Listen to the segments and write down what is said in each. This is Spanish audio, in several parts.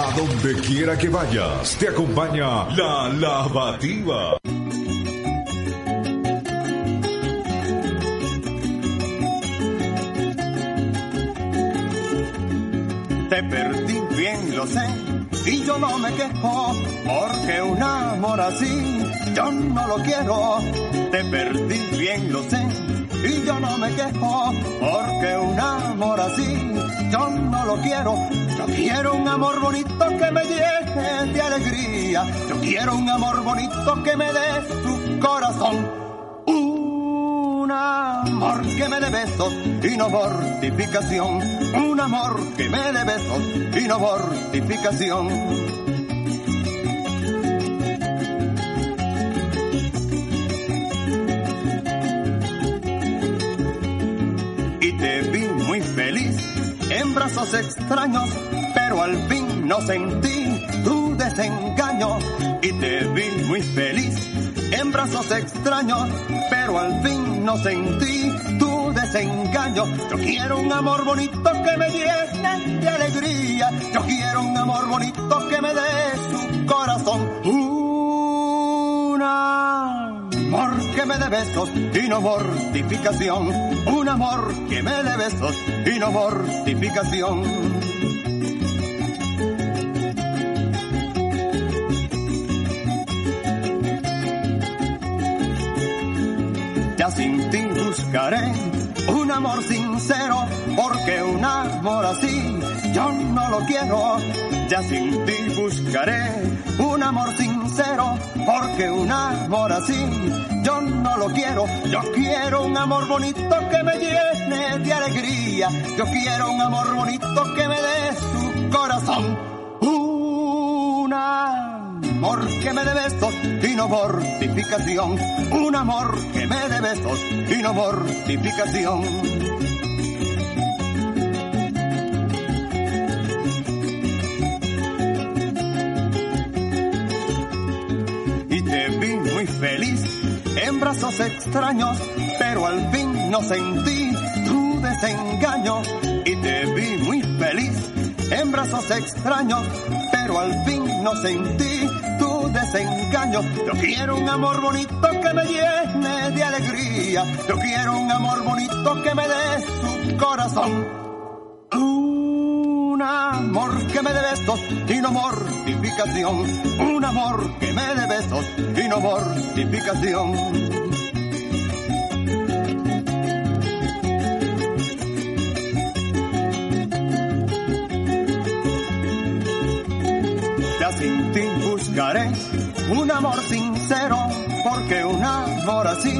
A donde quiera que vayas, te acompaña la lavativa. Te perdí bien, lo sé, y yo no me quejo, porque un amor así yo no lo quiero. Te perdí bien, lo sé, y yo no me quejo, porque un amor así yo no lo quiero. Yo quiero un amor bonito que me llene de alegría. Yo quiero un amor bonito que me dé su corazón. Un amor que me dé besos y no mortificación. Un amor que me dé besos y no mortificación. En brazos extraños, pero al fin no sentí tu desengaño. Y te vi muy feliz en brazos extraños, pero al fin no sentí tu desengaño. Yo quiero un amor bonito que me llene de alegría. Yo quiero un amor bonito que me dé su corazón. Besos y no mortificación. Un amor que me dé besos y no mortificación. Ya sin ti buscaré un amor sincero, porque un amor así yo no lo quiero. Ya sin ti buscaré un amor sincero, porque un amor así yo no lo quiero. Yo quiero un amor bonito que me llene de alegría. Yo quiero un amor bonito que me dé su corazón. Un amor que me dé besos y no mortificación. Un amor que me dé besos y no mortificación. En brazos extraños, pero al fin no sentí tu desengaño. Y te vi muy feliz en brazos extraños, pero al fin no sentí tu desengaño. Yo quiero un amor bonito que me llene de alegría. Yo quiero un amor bonito que me dé su corazón. Amor que me dé besos y no mortificación. Un amor que me dé besos y no mortificación. Ya sin ti buscaré un amor sincero, porque un amor así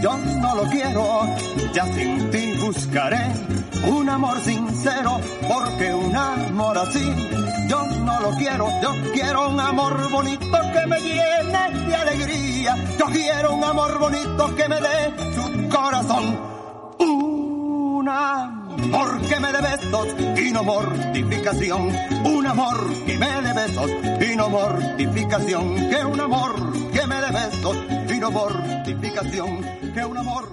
yo no lo quiero. Ya sin ti buscaré un amor sincero, porque un amor así yo no lo quiero. Yo quiero un amor bonito que me llene de alegría. Yo quiero un amor bonito que me dé su corazón. Un amor que me dé besos y no mortificación. Un amor que me dé besos y no mortificación. Que un amor que me dé besos y no mortificación. Que un amor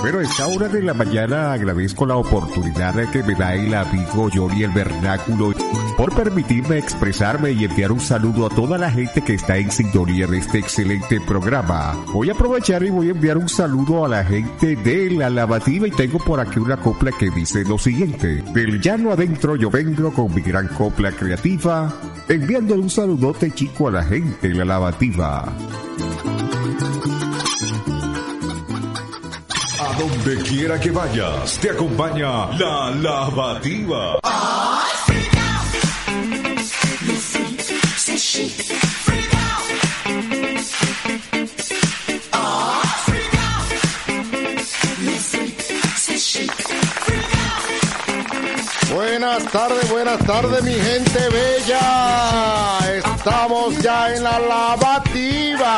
Bueno, a esta hora de la mañana agradezco la oportunidad que me da el amigo Johnny el Vernáculo por permitirme expresarme y enviar un saludo a toda la gente que está en sintonía de este excelente programa. Voy a aprovechar y voy a enviar un saludo a la gente de la lavativa y tengo por aquí una copla que dice lo siguiente. Del llano adentro yo vengo con mi gran copla creativa, enviándole un saludote chico a la gente de la lavativa. A donde quiera que vayas, te acompaña la lavativa. Buenas tardes, buenas tardes mi gente bella. Estamos ya en la lavativa.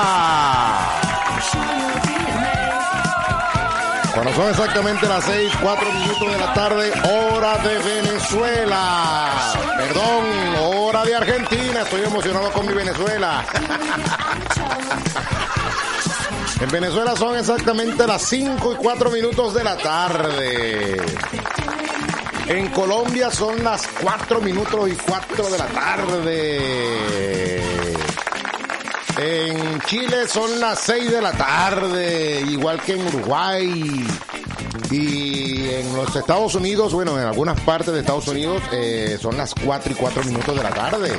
Cuando son exactamente las 6, 4 minutos de la tarde, hora de Venezuela. Perdón, hora de Argentina. Estoy emocionado con mi Venezuela. En Venezuela son exactamente las 5 y 4 minutos de la tarde. En Colombia son las 4 minutos y 4 de la tarde. En Chile son las 6 de la tarde, igual que en Uruguay. Y en los Estados Unidos, bueno, en algunas partes de Estados Unidos eh, son las 4 y 4 minutos de la tarde.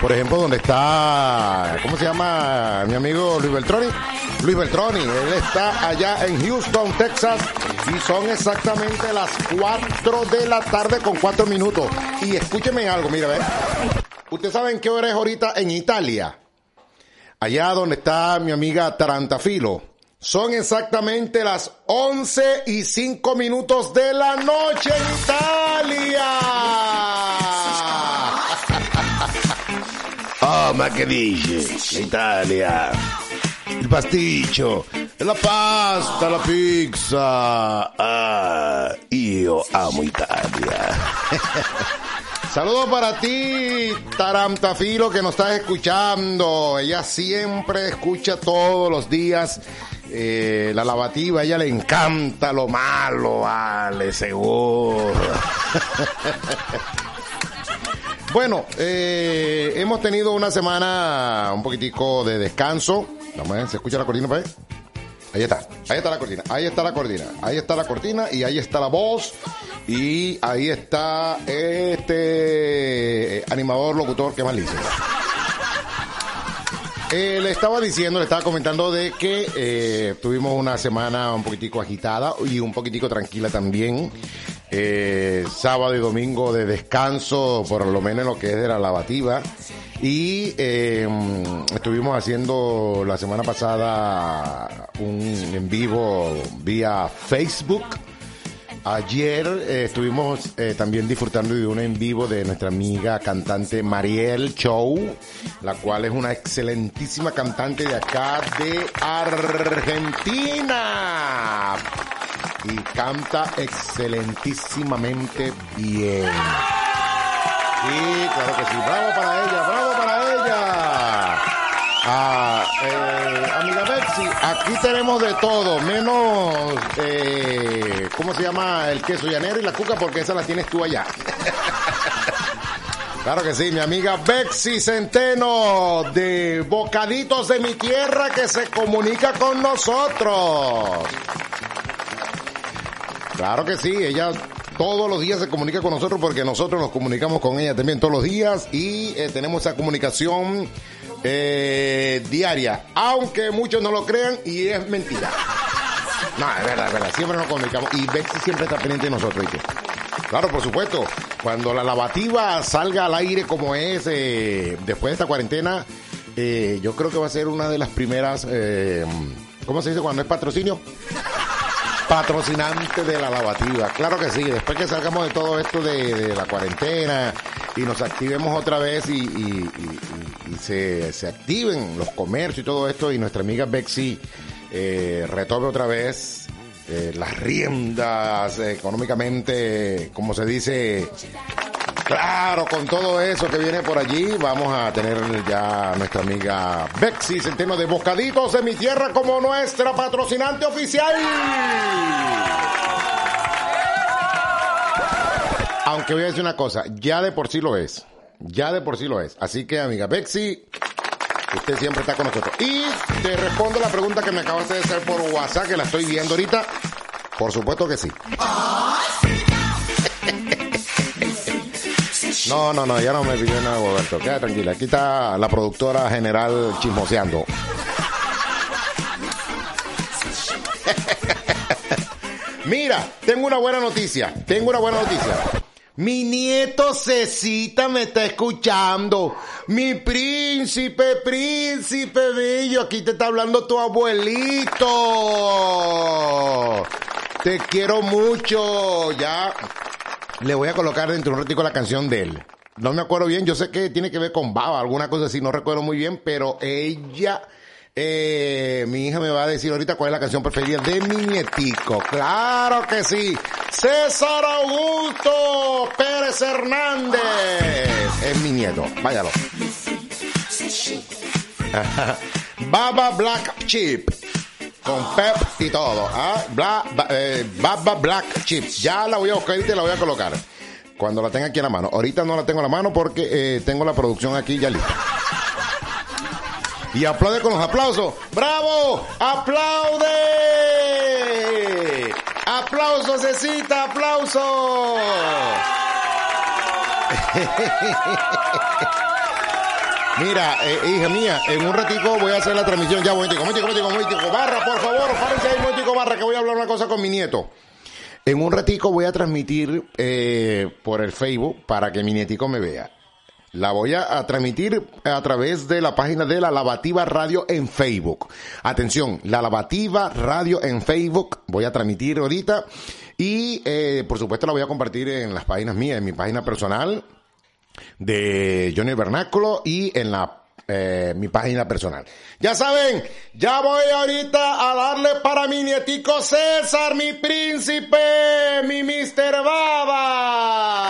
Por ejemplo, donde está, ¿cómo se llama mi amigo Luis Beltroni? Luis Beltroni, él está allá en Houston, Texas, y son exactamente las 4 de la tarde con 4 minutos. Y escúcheme algo, mira, ¿ves? ¿Ustedes saben qué hora es ahorita en Italia? Allá donde está mi amiga Tarantafilo. Son exactamente las 11 y 5 minutos de la noche en Italia. Oh, ma che dici? Italia. Il pasticcio, la pasta, la pizza. Ah, io amo Italia. Saludos para ti, Tarantafilo, que nos estás escuchando. Ella siempre escucha todos los días eh, la lavativa. Ella le encanta lo malo, vale, seguro. bueno, eh, hemos tenido una semana un poquitico de descanso. ¿se escucha la cortina ahí? Ahí está, ahí está la cortina, ahí está la cortina, ahí está la cortina y ahí está la voz y ahí está este animador locutor que más le. Eh, le estaba diciendo, le estaba comentando de que eh, tuvimos una semana un poquitico agitada y un poquitico tranquila también. Eh, sábado y domingo de descanso, por lo menos en lo que es de la lavativa. Y eh, estuvimos haciendo la semana pasada un en vivo vía Facebook. Ayer eh, estuvimos eh, también disfrutando de un en vivo de nuestra amiga cantante Mariel Chow, la cual es una excelentísima cantante de acá de Argentina. Y canta excelentísimamente bien. Sí, claro que sí. Bravo para ella, bravo para ella. Ah, eh, amiga Betsy, aquí tenemos de todo, menos, eh, ¿cómo se llama? El queso llanero y la cuca, porque esa la tienes tú allá. Claro que sí, mi amiga Betsy Centeno de Bocaditos de mi Tierra que se comunica con nosotros. Claro que sí, ella todos los días se comunica con nosotros porque nosotros nos comunicamos con ella también todos los días y eh, tenemos esa comunicación eh, diaria, aunque muchos no lo crean y es mentira. No, es verdad, es verdad, siempre nos comunicamos y Betsy siempre está pendiente de nosotros. Claro, por supuesto, cuando la lavativa salga al aire como es eh, después de esta cuarentena, eh, yo creo que va a ser una de las primeras, eh, ¿cómo se dice cuando es patrocinio? Patrocinante de la lavativa. Claro que sí, después que salgamos de todo esto de, la cuarentena y nos activemos otra vez y, se activen los comercios y todo esto y nuestra amiga Bexy eh, retome otra vez eh, las riendas eh, económicamente, como se dice, Claro, con todo eso que viene por allí, vamos a tener ya nuestra amiga Bexy Centeno de Bocaditos de mi Tierra como nuestra patrocinante oficial. Aunque voy a decir una cosa, ya de por sí lo es. Ya de por sí lo es. Así que, amiga Bexy, usted siempre está con nosotros. Y te respondo la pregunta que me acabaste de hacer por WhatsApp, que la estoy viendo ahorita. Por supuesto que sí. No, no, no, ya no me pidió nada, Roberto. Queda tranquila. Aquí está la productora general chismoseando. Mira, tengo una buena noticia. Tengo una buena noticia. Mi nieto Cecita me está escuchando. Mi príncipe, príncipe bello. Aquí te está hablando tu abuelito. Te quiero mucho. Ya le voy a colocar dentro de un ratico la canción de él. No me acuerdo bien, yo sé que tiene que ver con Baba, alguna cosa así, no recuerdo muy bien, pero ella, eh, mi hija me va a decir ahorita cuál es la canción preferida de mi nietico. Claro que sí. César Augusto Pérez Hernández es mi nieto. Váyalo. Baba Black Chip. Con pep y todo. ¿ah? Bla- ba- eh, Baba Black Chip. Ya la voy a buscar y te la voy a colocar. Cuando la tenga aquí en la mano. Ahorita no la tengo en la mano porque eh, tengo la producción aquí ya lista. Y aplaude con los aplausos. ¡Bravo! ¡Aplaude! ¡Aplauso, Cecita! ¡Aplauso! Mira, eh, hija mía, en un ratico voy a hacer la transmisión. Ya, momentico, momentico, momentico, momentico. Barra, por favor, párense ahí, barra, que voy a hablar una cosa con mi nieto. En un ratico voy a transmitir eh, por el Facebook para que mi nietico me vea. La voy a, a transmitir a través de la página de la Lavativa Radio en Facebook. Atención, la Lavativa Radio en Facebook. Voy a transmitir ahorita. Y eh, por supuesto la voy a compartir en las páginas mías, en mi página personal de Johnny Vernáculo y en la eh, mi página personal. Ya saben, ya voy ahorita a darle para mi nietico César, mi príncipe, mi Mr. Baba.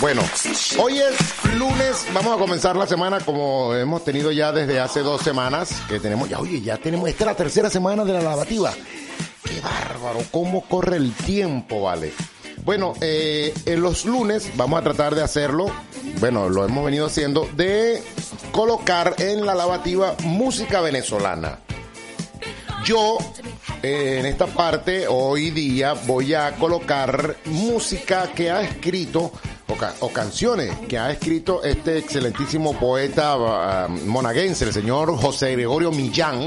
Bueno, hoy es lunes, vamos a comenzar la semana como hemos tenido ya desde hace dos semanas, que tenemos, ya oye, ya tenemos, esta es la tercera semana de la lavativa. Qué bárbaro, cómo corre el tiempo, vale. Bueno, eh, en los lunes vamos a tratar de hacerlo, bueno, lo hemos venido haciendo, de colocar en la lavativa música venezolana. Yo, eh, en esta parte, hoy día voy a colocar música que ha escrito, o, ca- o canciones que ha escrito este excelentísimo poeta ah, monaguense, el señor José Gregorio Millán,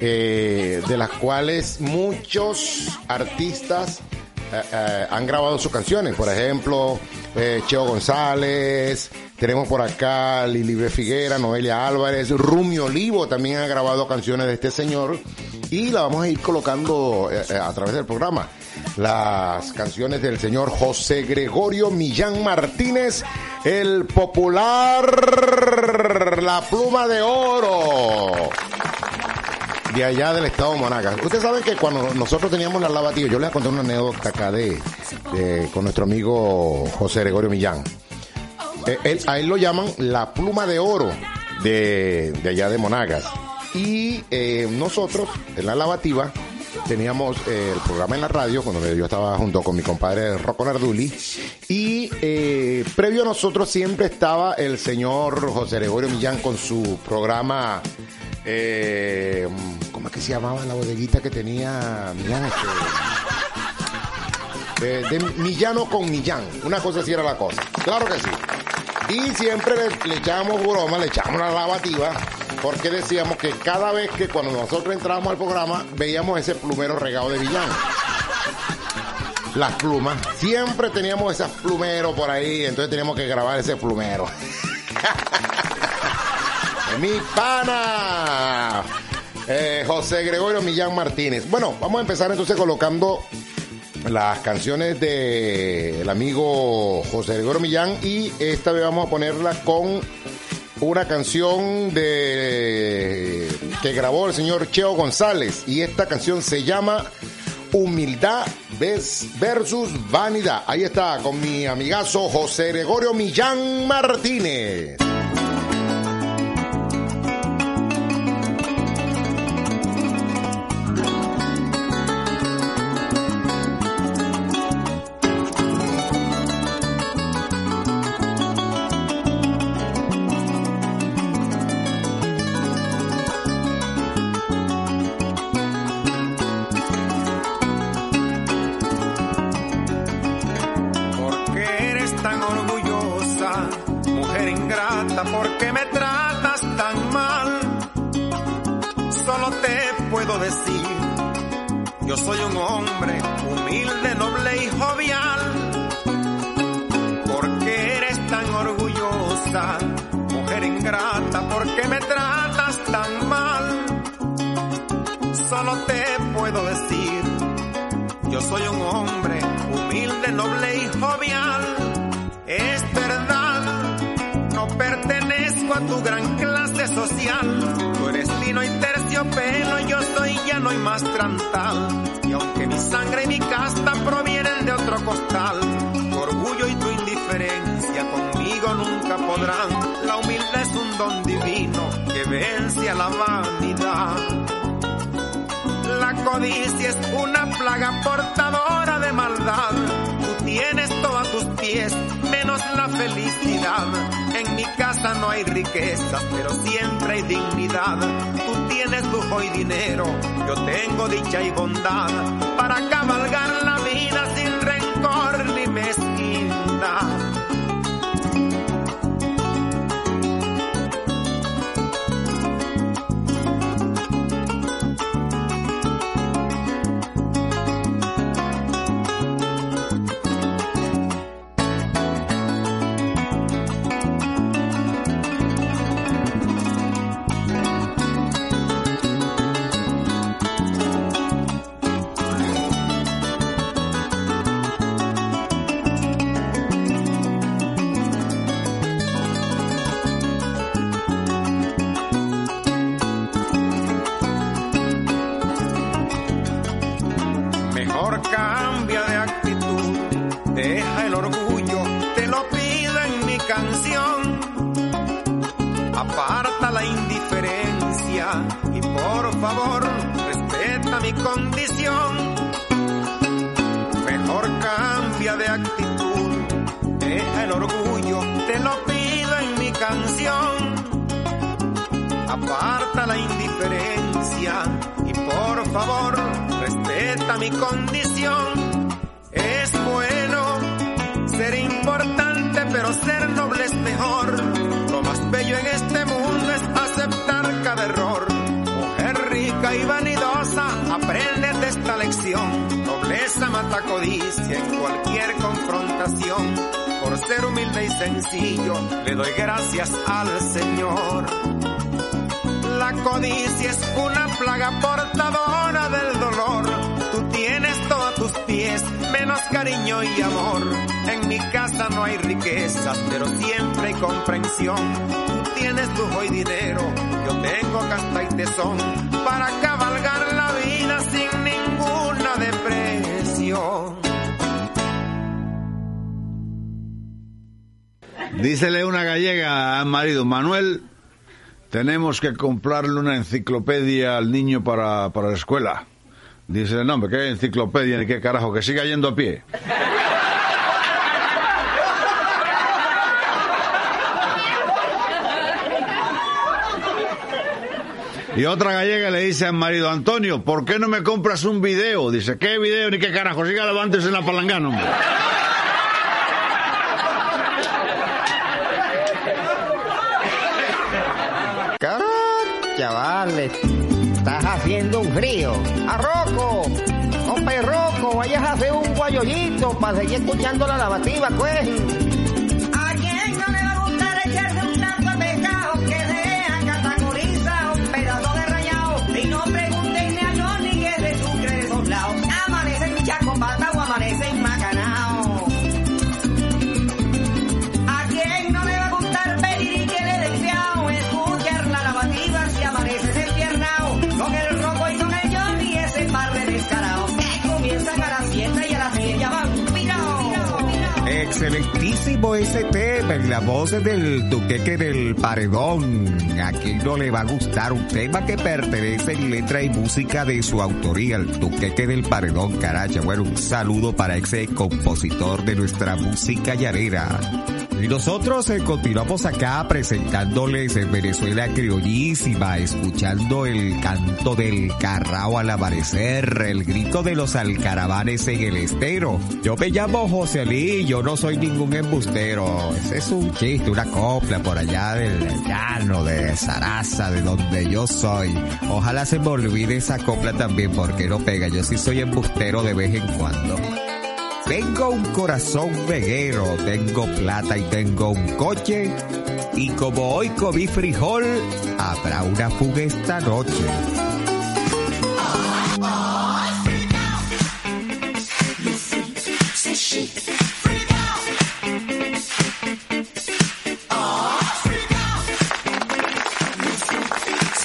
eh, de las cuales muchos artistas eh, eh, han grabado sus canciones. Por ejemplo, Cheo González, tenemos por acá Lilibe Figuera, Noelia Álvarez, Rumi Olivo también ha grabado canciones de este señor y la vamos a ir colocando a través del programa. Las canciones del señor José Gregorio Millán Martínez, el popular La Pluma de Oro de allá del estado de Monagas. Ustedes saben que cuando nosotros teníamos la lavativa, yo les contar una anécdota acá de, con nuestro amigo José Gregorio Millán. Eh, a él lo llaman la pluma de oro de, de allá de Monagas. Y eh, nosotros, en la lavativa, teníamos eh, el programa en la radio, cuando yo estaba junto con mi compadre Rocco Narduli, y previo a nosotros siempre estaba el señor José Gregorio Millán con su programa, eh, ¿cómo es que se llamaba la bodeguita que tenía Millán? Este, de, de Millano con Millán, una cosa así era la cosa, claro que sí. Y siempre le, le echábamos broma, le echábamos la lavativa, porque decíamos que cada vez que cuando nosotros entrábamos al programa, veíamos ese plumero regado de villano. Las plumas, siempre teníamos esos plumeros por ahí, entonces teníamos que grabar ese plumero. Mi pana, eh, José Gregorio Millán Martínez. Bueno, vamos a empezar entonces colocando las canciones de el amigo José Gregorio Millán y esta vez vamos a ponerla con una canción de que grabó el señor Cheo González y esta canción se llama Humildad versus Vanidad. Ahí está con mi amigazo José Gregorio Millán Martínez. La humildad es un don divino que vence a la vanidad. La codicia es una plaga portadora de maldad. Tú tienes todo a tus pies, menos la felicidad. En mi casa no hay riqueza, pero siempre hay dignidad. Tú tienes lujo y dinero, yo tengo dicha y bondad para cabalgar la vida mi condición. Es bueno ser importante, pero ser noble es mejor. Lo más bello en este mundo es aceptar cada error. Mujer rica y vanidosa, aprende de esta lección. Nobleza mata codicia en cualquier confrontación. Por ser humilde y sencillo, le doy gracias al Señor. La codicia es una plaga portadora del tus pies, menos cariño y amor. En mi casa no hay riquezas, pero siempre hay comprensión. Tú tienes lujo y dinero, yo tengo casta y tesón para cabalgar la vida sin ninguna depresión. Dícele una gallega al marido, Manuel, tenemos que comprarle una enciclopedia al niño para, para la escuela. Dice, no, hombre, ¿qué enciclopedia ni qué carajo? Que siga yendo a pie. Y otra gallega le dice al marido, Antonio, ¿por qué no me compras un video? Dice, ¿qué video ni qué carajo? Siga levántese en la palangana, hombre. Chavales, estás haciendo un frío. ¡A Rocco! ¡Hombre, Rocco! Vayas a hacer un guayollito para seguir escuchando la lavativa, pues. Excelentísimo ese tema en la voz del duqueque del paredón. A quien no le va a gustar un tema que pertenece en letra y música de su autoría, el duqueque del paredón, caracha. Bueno, un saludo para ese compositor de nuestra música llanera. Y nosotros eh, continuamos acá presentándoles en Venezuela criollísima, escuchando el canto del carrao al amanecer, el grito de los alcaravanes en el estero. Yo me llamo José Lee, yo no soy ningún embustero. Ese es un chiste, una copla por allá del llano de Sarasa, de donde yo soy. Ojalá se me olvide esa copla también porque no pega. Yo sí soy embustero de vez en cuando. Tengo un corazón veguero, tengo plata y tengo un coche. Y como hoy comí frijol, habrá una fuga esta noche.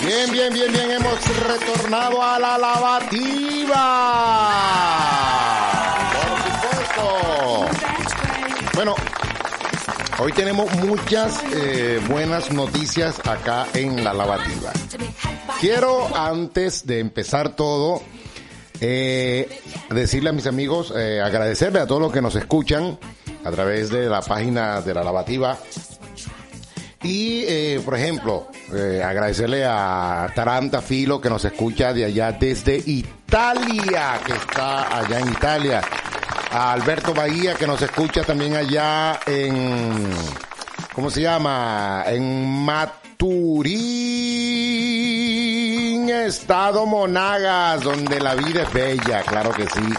Bien, bien, bien, bien, hemos retornado a la lavativa. Hoy tenemos muchas eh, buenas noticias acá en la lavativa. Quiero, antes de empezar todo, eh, decirle a mis amigos, eh, agradecerle a todos los que nos escuchan a través de la página de la lavativa. Y, por ejemplo, agradecerle a Taranta Filo que nos escucha de allá desde Italia, que está allá en Italia. A Alberto Bahía que nos escucha también allá en, ¿cómo se llama? En Maturín, Estado Monagas, donde la vida es bella, claro que sí.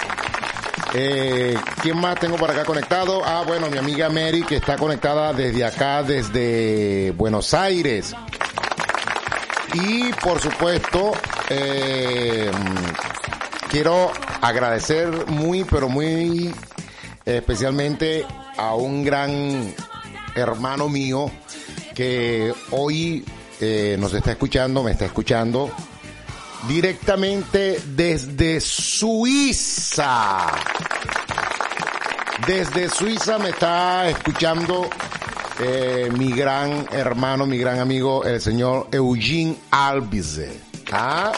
Eh, ¿Quién más tengo por acá conectado? Ah, bueno, mi amiga Mary que está conectada desde acá, desde Buenos Aires. Y por supuesto, eh, quiero agradecer muy, pero muy especialmente a un gran hermano mío que hoy eh, nos está escuchando, me está escuchando directamente desde Suiza. Desde Suiza me está escuchando eh, mi gran hermano, mi gran amigo, el señor Eugene Albize. ¿Ah?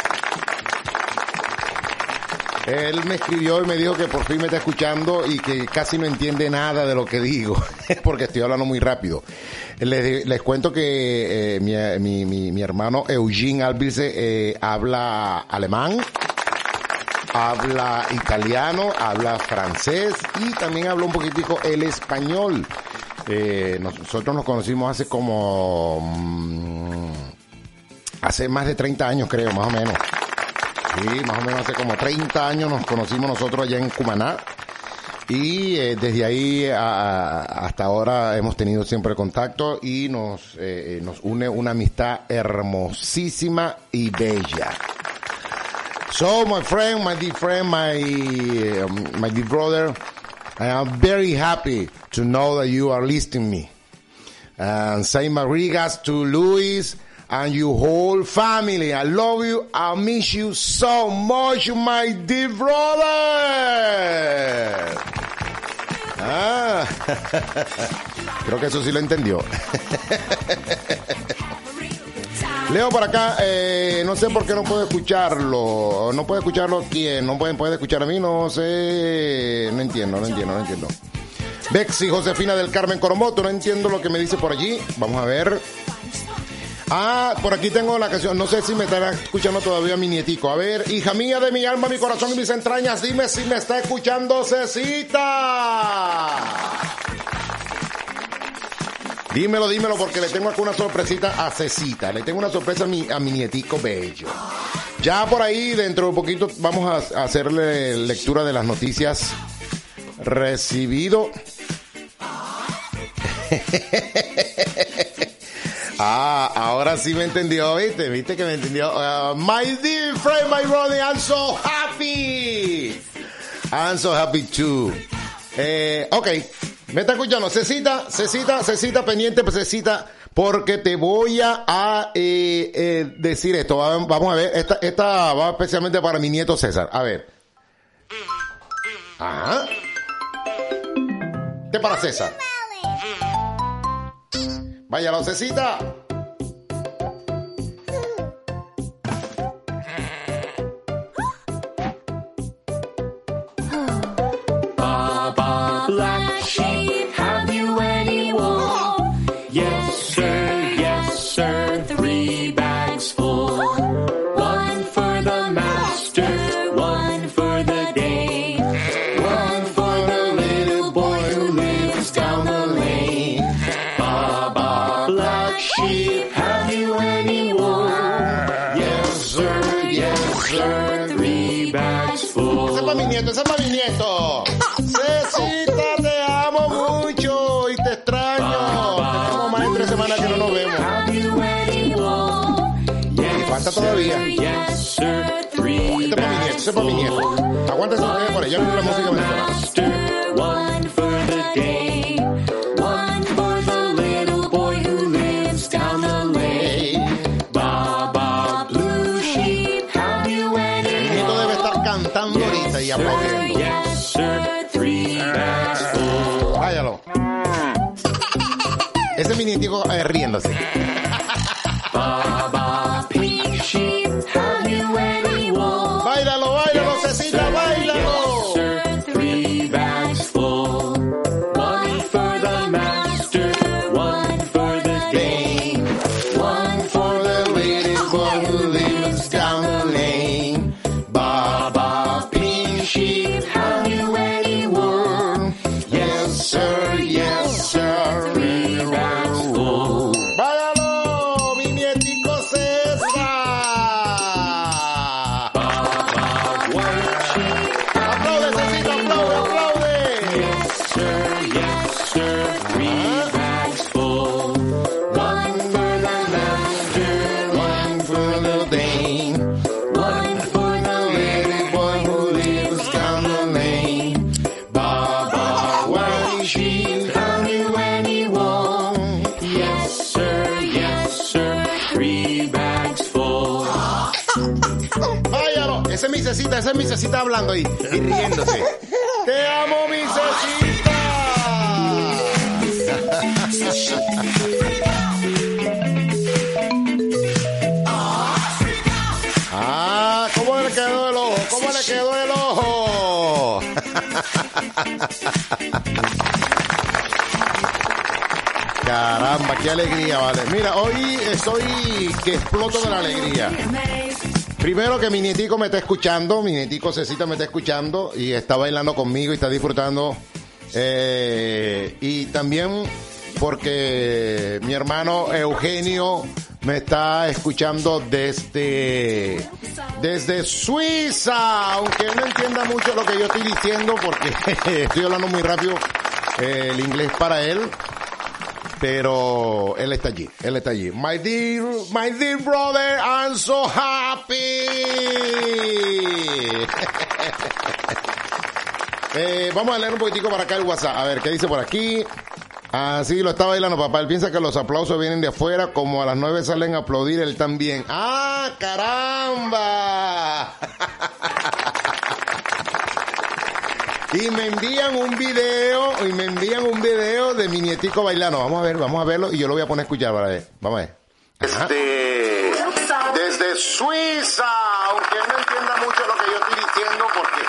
Él me escribió y me dijo que por fin me está escuchando y que casi no entiende nada de lo que digo, porque estoy hablando muy rápido. Les, cuento que eh, mi, mi, mi, mi hermano Eugene Albice eh, habla alemán, habla italiano, habla francés y también habla un poquitico el español. Eh, nosotros nos conocimos hace como... mm, hace más de 30 años creo, más o menos. Sí, más o menos hace como 30 años nos conocimos nosotros allá en Cumaná. Y eh, desde ahí a- hasta ahora hemos tenido siempre contacto y nos, eh, eh, nos une una amistad hermosísima y bella. So, my friend, my dear friend, my, um, my dear brother, I am very happy to know that you are listening me. And say my regards to Luis and your whole family. I love you. I miss you so much, my dear brother. Ah, creo que eso sí lo entendió. Leo por acá, eh, no sé por qué no puedo escucharlo. No puede escucharlo quién, no pueden puede escuchar a mí, no sé. No entiendo, no entiendo, no entiendo. Bexy Josefina del Carmen Coromoto, no entiendo lo que me dice por allí. Vamos a ver. Ah, por aquí tengo la canción. No sé si me estará escuchando todavía mi nietico. A ver, hija mía de mi alma, mi corazón y mis entrañas, dime si me está escuchando Cecita. Dímelo, dímelo, porque le tengo aquí una sorpresita a Cecita. Le tengo una sorpresa a mi, a mi nietico bello. Ya por ahí, dentro de un poquito, vamos a, hacerle lectura de las noticias recibido. Ah, ahora sí me entendió, ¿viste? ¿Viste que me entendió? Uh, my dear friend, my brother, I'm so happy. I'm so happy too. Eh, ok, me está escuchando. Cecita, Cecita, Cecita, pendiente, pues, Cecita, porque te voy a, eh, eh, decir esto. Va- Vamos a ver, esta, esta va especialmente para mi nieto César. A ver. Ajá. Este para César. Vaya, la Cecita. Who lives down the lane. Baba blue sheep, have you Mi nieto debe estar cantando ahorita y aplaudiendo. Váyalo. Ese mi nietico eh, riéndose. Hablando ahí y riéndose. Te amo, mi Cecita. Ah, ¿cómo le quedó el ojo? ¿Cómo le quedó el ojo? Caramba, qué alegría, vale. Mira, hoy estoy que exploto de la alegría. Primero que mi nietico me está escuchando, mi nietico Cecita me está escuchando y está bailando conmigo y está disfrutando. Eh, y también porque mi hermano Eugenio me está escuchando desde, desde Suiza, aunque él no entienda mucho lo que yo estoy diciendo porque estoy hablando muy rápido eh, el inglés para él. Pero él está allí, él está allí. My dear, my dear brother, I'm so happy. Eh, vamos a leer un poquitico para acá el WhatsApp. A ver, ¿qué dice por aquí? Ah, sí, lo está bailando, papá. Él piensa que los aplausos vienen de afuera, como a las nueve salen a aplaudir, él también. ¡Ah, caramba! Y me envían un video, y me envían un video de mi nietico bailando. Vamos a ver, vamos a verlo y yo lo voy a poner a escuchar para ver. Vamos a ver. Ajá. Desde Suiza, aunque no entienda mucho lo que yo estoy diciendo porque...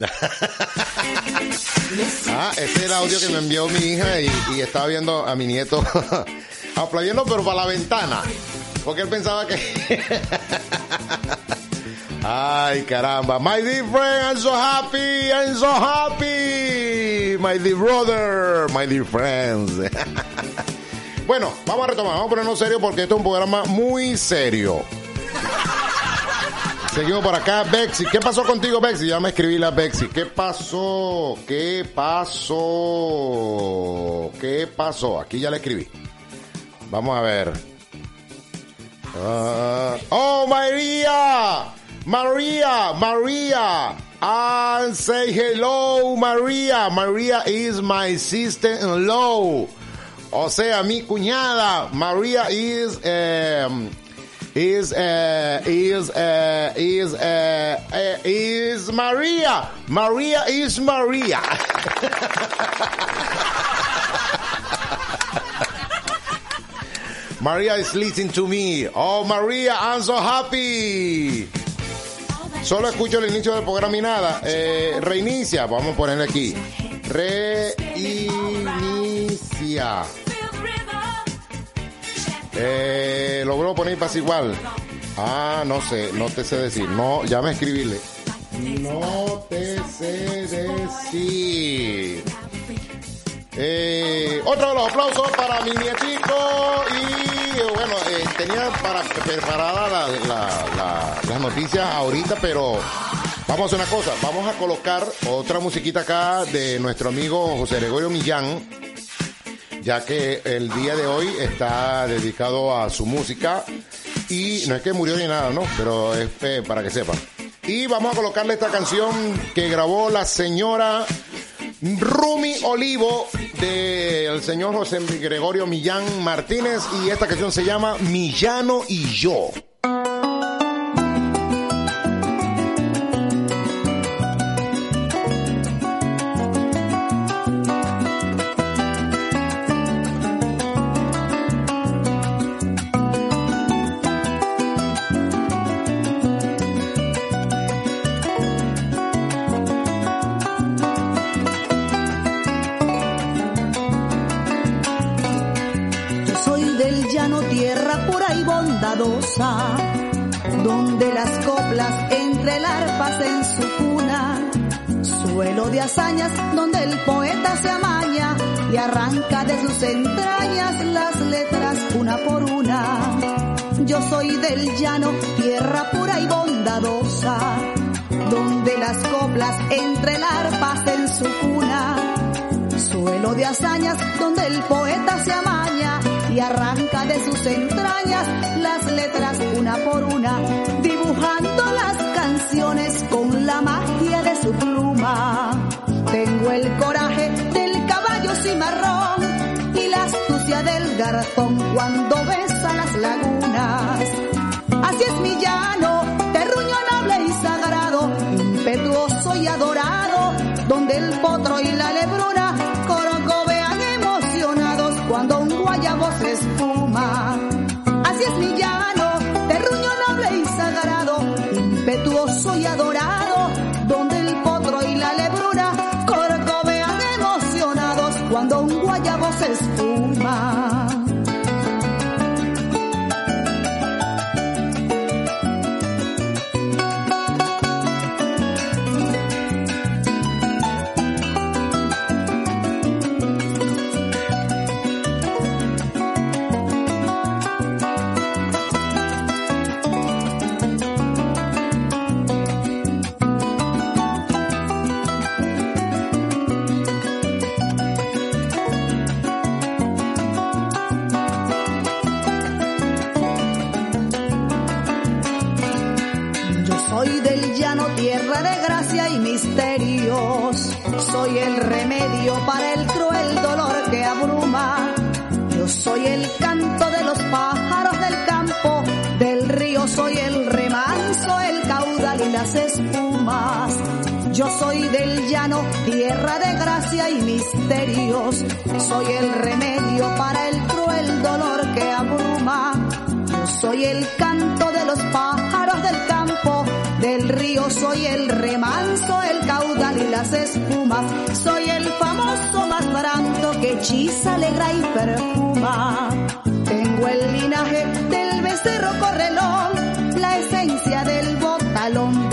ah, este es el audio que me envió mi hija y, y estaba viendo a mi nieto aplaudiendo pero para la ventana. Porque él pensaba que... Ay, caramba. My dear friend, I'm so happy. I'm so happy. My dear brother, my dear friends. bueno, vamos a retomar. Vamos a ponernos serio porque esto es un programa muy serio. Seguimos por acá, Bexy. ¿Qué pasó contigo, Bexy? Ya me escribí la Bexy. ¿Qué pasó? ¿Qué pasó? ¿Qué pasó? Aquí ya le escribí. Vamos a ver. Ah, oh, María. Maria, Maria, and say hello, Maria. Maria is my sister-in-law. O sea, mi cuñada. Maria is, um, is, uh, is, uh, is, uh, uh, is Maria. Maria is Maria. Maria is listening to me. Oh, Maria, I'm so happy. Solo escucho el inicio del programa y nada. Eh, reinicia, vamos a ponerle aquí. Reinicia. Eh, poner para igual. Ah, no sé, no te sé decir. No, ya me escribirle. No te sé decir. Eh, otro de los aplausos para mi nietico y bueno, eh, tenía para preparada la, la- la- las noticias ahorita, pero vamos a hacer una cosa, vamos a colocar otra musiquita acá de nuestro amigo José Gregorio Millán, ya que el día de hoy está dedicado a su música y no es que murió ni nada, ¿no? Pero es eh, para que sepan. Y vamos a colocarle esta canción que grabó la señora Rumi Olivo del señor José Gregorio Millán Martínez y esta canción se llama Millano y yo. Donde el poeta se amaña y arranca de sus entrañas las letras una por una. Yo soy del llano, tierra pura y bondadosa, donde las coplas entre arpas en su cuna, suelo de hazañas donde el poeta se amaña y arranca de sus entrañas las letras una por una, dibujando las canciones con la magia. Tengo el coraje del caballo cimarrón y la astucia del garzón cuando besa las lagunas. Así es mi llano, terruño noble y sagrado, impetuoso y adorado, donde el potro y la lebruna corcovean emocionados cuando un guayabo se espuma. Así es mi llano, terruño noble y sagrado, impetuoso y adorado, guayabo soy del llano, tierra de gracia y misterios. Soy el remedio para el cruel dolor que abruma. Yo soy el canto de los pájaros del campo, del río soy el remanso, el caudal y las espumas. Soy el famoso mastranto que hechiza, alegra y perfuma. Tengo el linaje del becerro correlón, la esencia del botalón,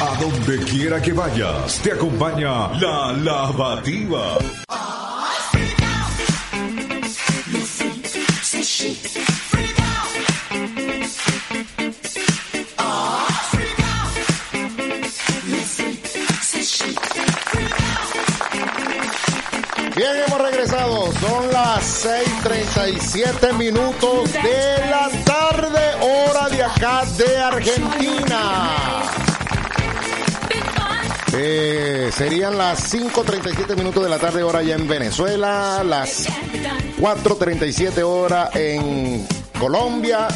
A donde quiera que vayas, te acompaña la lavativa. Bien, hemos regresado. Son las 6:37 minutos de la tarde, hora de acá de Argentina. Eh, serían las 5.37 minutos de la tarde hora ya en Venezuela, las 4.37 hora en Colombia,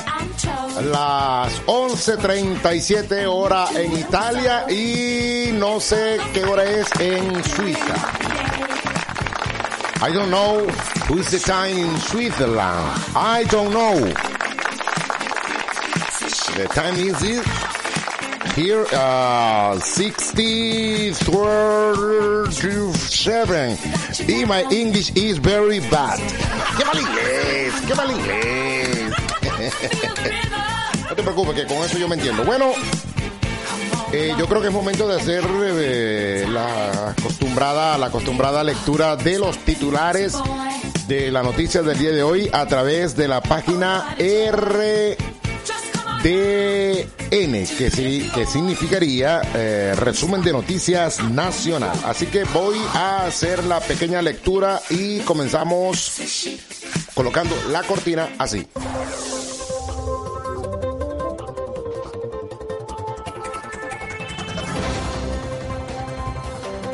las 11.37 hora en Italia y no sé qué hora es en Suiza. I don't know who's the time in Switzerland. I don't know. The time is it here uh 60 7 y my English is very bad. ¡Qué mal inglés! ¡Qué mal inglés! no te preocupes que con eso yo me entiendo. Bueno, eh, yo creo que es momento de hacer eh, la acostumbrada, la acostumbrada lectura de los titulares de las noticias del día de hoy a través de la página RDN, que, sí, que significaría eh, resumen de noticias nacional. Así que voy a hacer la pequeña lectura y comenzamos colocando la cortina así.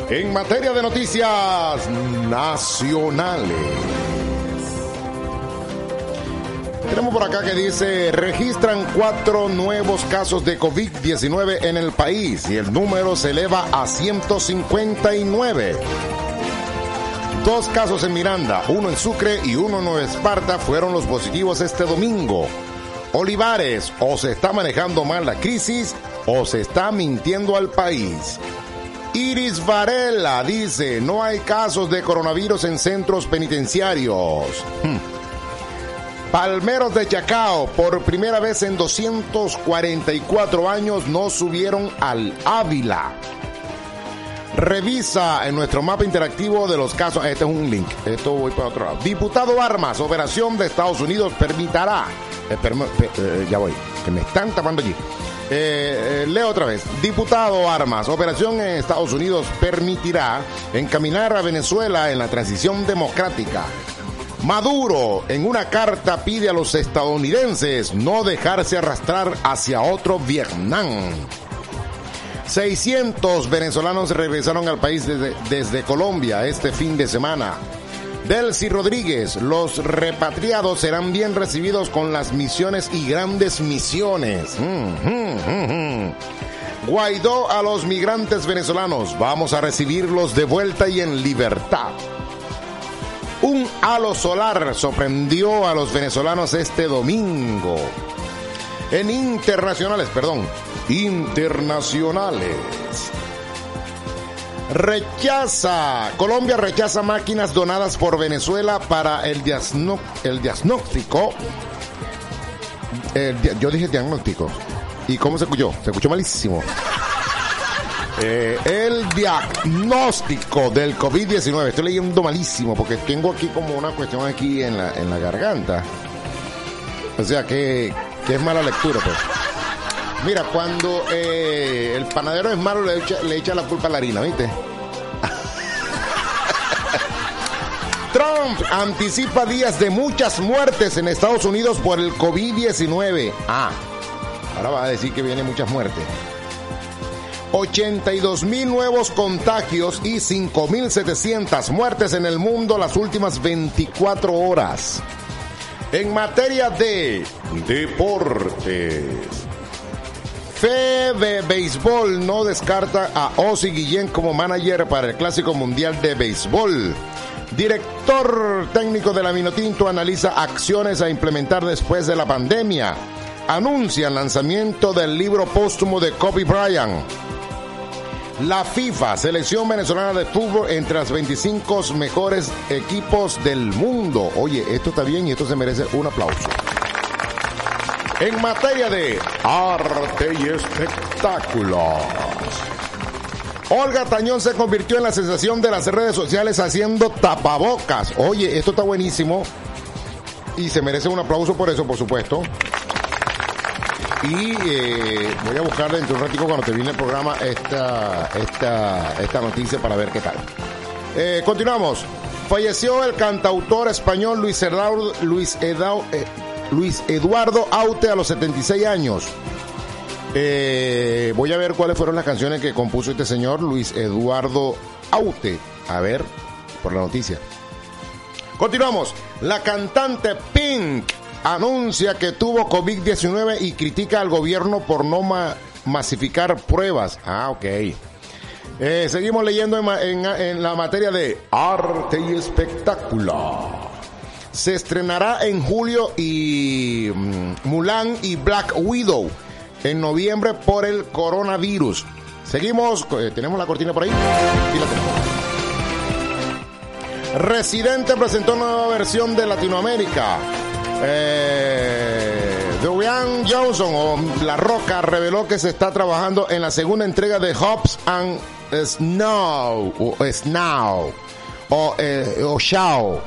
En materia de noticias nacionales. Tenemos por acá que dice, registran cuatro nuevos casos de COVID-19 en el país y el número se eleva a 159. Dos casos en Miranda, uno en Sucre y uno en Nueva Esparta fueron los positivos este domingo. Olivares, o se está manejando mal la crisis o se está mintiendo al país. Iris Varela dice, no hay casos de coronavirus en centros penitenciarios. Hmm. Palmeros de Chacao, por primera vez en 244 años, no subieron al Ávila. Revisa en nuestro mapa interactivo de los casos. Este es un link. Esto voy para otro lado. Diputado Armas, operación de Estados Unidos permitirá. perm- pe- eh, ya voy, que me están tapando allí. Eh, eh, leo otra vez. Diputado Armas, operación en Estados Unidos permitirá encaminar a Venezuela en la transición democrática. Maduro en una carta pide a los estadounidenses no dejarse arrastrar hacia otro Vietnam. 600 venezolanos regresaron al país desde, desde Colombia este fin de semana. Delcy Rodríguez, los repatriados serán bien recibidos con las misiones y grandes misiones. Mm, mm, mm. Guaidó a los migrantes venezolanos, vamos a recibirlos de vuelta y en libertad. Un halo solar sorprendió a los venezolanos este domingo. En internacionales, perdón, internacionales. Rechaza, Colombia rechaza máquinas donadas por Venezuela para el, diasno- el diagnóstico. Yo dije diagnóstico. ¿Y cómo se escuchó? Se escuchó malísimo. Eh, el diagnóstico del COVID-19. Estoy leyendo malísimo porque tengo aquí como una cuestión aquí en la, en la garganta. O sea que, que es mala lectura, pues. Mira, cuando eh, el panadero es malo, le echa, le echa la culpa a la harina, ¿viste? Trump anticipa días de muchas muertes en Estados Unidos por el COVID-19. Ah, ahora va a decir que vienen muchas muertes. 82 mil nuevos contagios y 5.700 muertes en el mundo las últimas 24 horas. En materia de deportes. Febe Béisbol no descarta a Ozzy Guillén como manager para el Clásico Mundial de Béisbol. Director técnico de la Minotinto analiza acciones a implementar después de la pandemia. Anuncia el lanzamiento del libro póstumo de Kobe Bryant. La FIFA, selección venezolana de fútbol entre las 25 mejores equipos del mundo. Oye, esto está bien y esto se merece un aplauso. En materia de arte y espectáculos. Olga Tañón se convirtió en la sensación de las redes sociales haciendo tapabocas. Oye, esto está buenísimo. Y se merece un aplauso por eso, por supuesto. Y eh, voy a buscar dentro de un ratito cuando te viene el programa esta, esta, esta noticia para ver qué tal. Eh, continuamos. Falleció el cantautor español Luis eh, Luis Eduardo Aute a los 76 años. Voy a ver cuáles fueron las canciones que compuso este señor Luis Eduardo Aute. A ver, por la noticia. Continuamos. La cantante Pink anuncia que tuvo COVID-19 y critica al gobierno por no ma- masificar pruebas. Ah, ok. Eh, seguimos leyendo en, la materia de arte y espectáculo. Se estrenará en julio y mm, Mulan y Black Widow en noviembre por el coronavirus. Seguimos, eh, tenemos la cortina por ahí. Residente presentó nueva versión de Latinoamérica. Eh, Dwayne Johnson o La Roca reveló que se está trabajando en la segunda entrega de Hobbs and Snow o Snow o, eh, o Shao.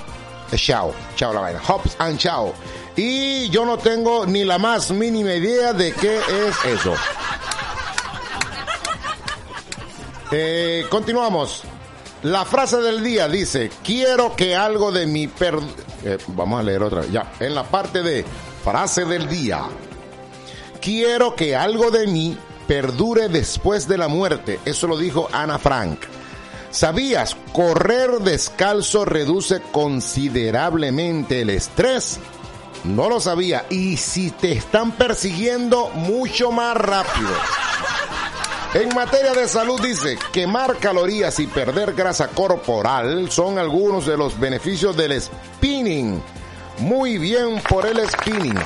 Eh, Shao, Shao la vaina. Hobbs and Shao. Y yo no tengo ni la más mínima idea de qué es eso. Eh, continuamos. La frase del día dice, quiero que algo de mi per... eh, vamos a leer otra vez, ya. En la parte de frase del día. Quiero que algo de mí perdure después de la muerte. Eso lo dijo Ana Frank. ¿Sabías? Correr descalzo reduce considerablemente el estrés. No lo sabía. Y si te están persiguiendo, mucho más rápido. En materia de salud dice, quemar calorías y perder grasa corporal son algunos de los beneficios del spinning. Muy bien por el spinning.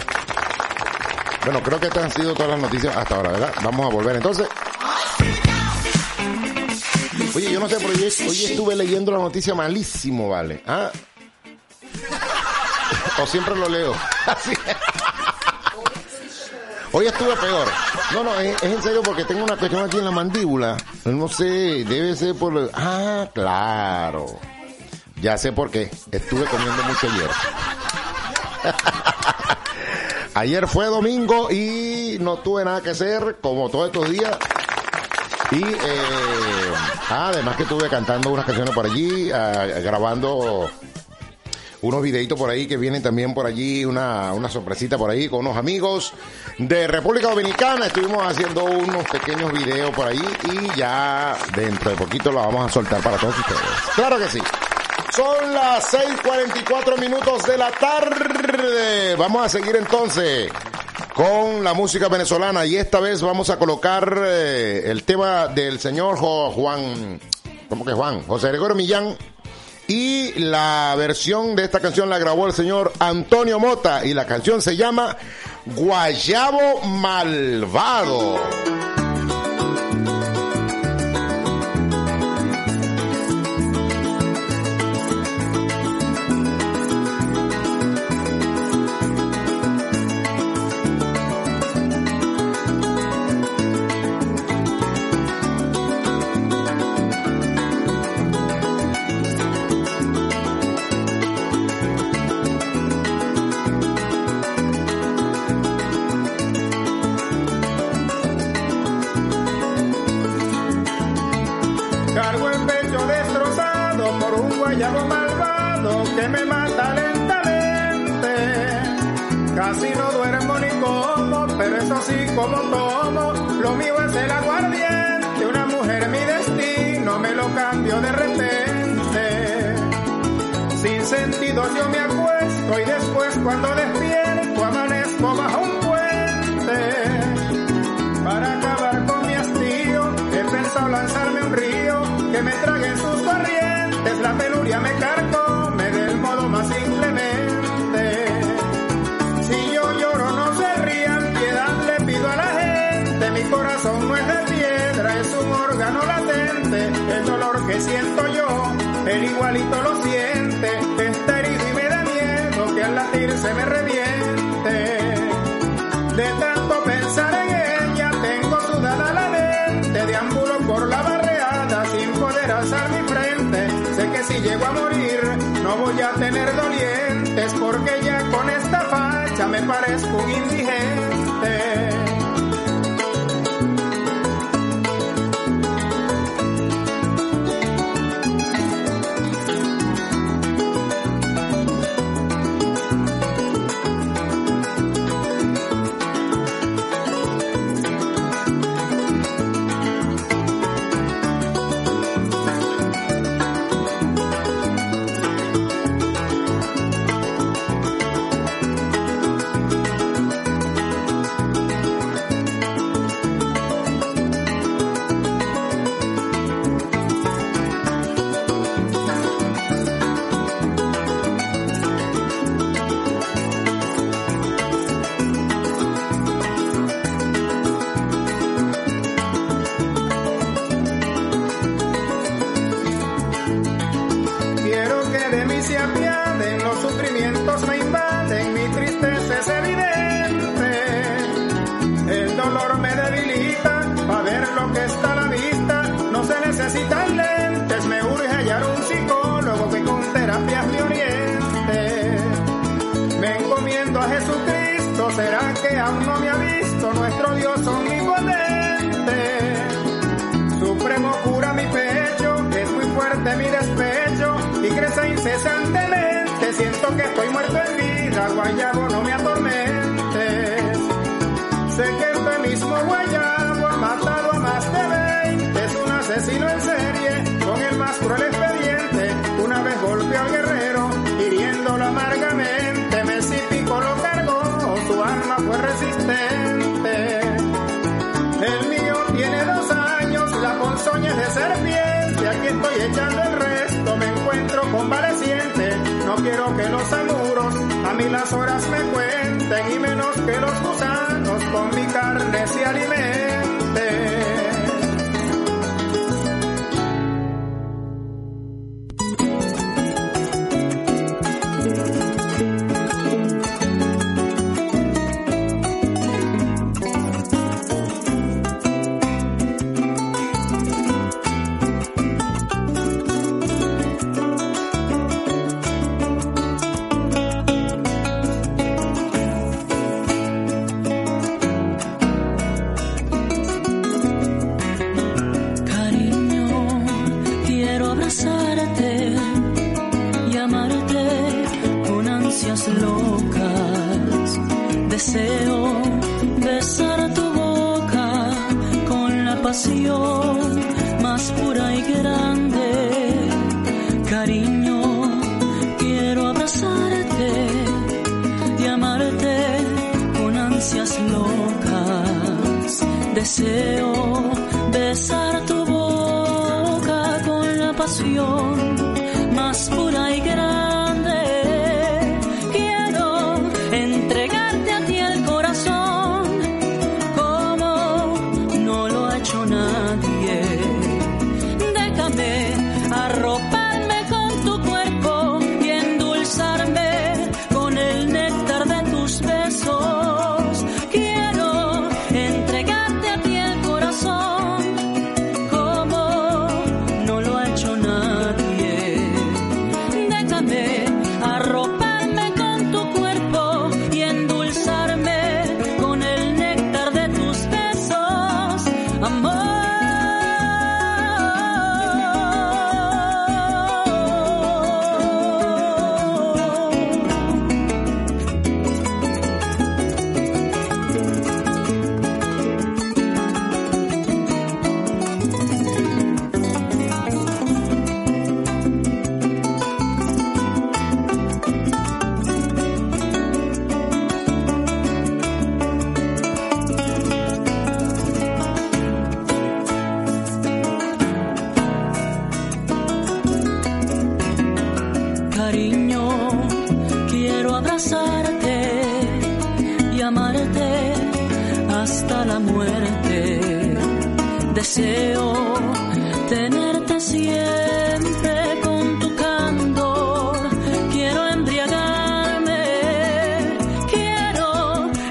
Bueno, creo que estas han sido todas las noticias hasta ahora, ¿verdad? Vamos a volver entonces. Oye, yo no sé, pero hoy, hoy estuve leyendo la noticia malísimo, ¿vale? ¿Ah? O siempre lo leo. Así. Hoy estuve peor. No, no, es, en serio porque tengo una cuestión aquí en la mandíbula. No sé, debe ser por... Ah, claro. Ya sé por qué. Estuve comiendo mucho ayer. Ayer fue domingo y no tuve nada que hacer, como todos estos días. Y eh, ah, además que estuve cantando unas canciones por allí, ah, grabando unos videitos por ahí que vienen también por allí, una, una sorpresita por ahí con unos amigos de República Dominicana. Estuvimos haciendo unos pequeños videos por ahí y ya dentro de poquito lo vamos a soltar para todos ustedes. Claro que sí. Son las 6:44 minutos de la tarde. Vamos a seguir entonces con la música venezolana y esta vez vamos a colocar eh, el tema del señor Juan, ¿cómo que Juan? José Gregorio Millán y la versión de esta canción la grabó el señor Antonio Mota y la canción se llama Guayabo Malvado. siento que estoy muerto en vida, guayabo, no me atormentes. Sé que este mismo guayabo ha matado a más de 20, es un asesino en serie, con el más cruel expediente. Una vez golpeó al guerrero, hiriéndolo amargamente, Messi Pico lo cargó, su arma fue resistente. El mío tiene dos años, la ponzoña es de serpiente, aquí estoy echando quiero que los amuros a mí las horas me cuenten y menos que los gusanos con mi carne se alimenten.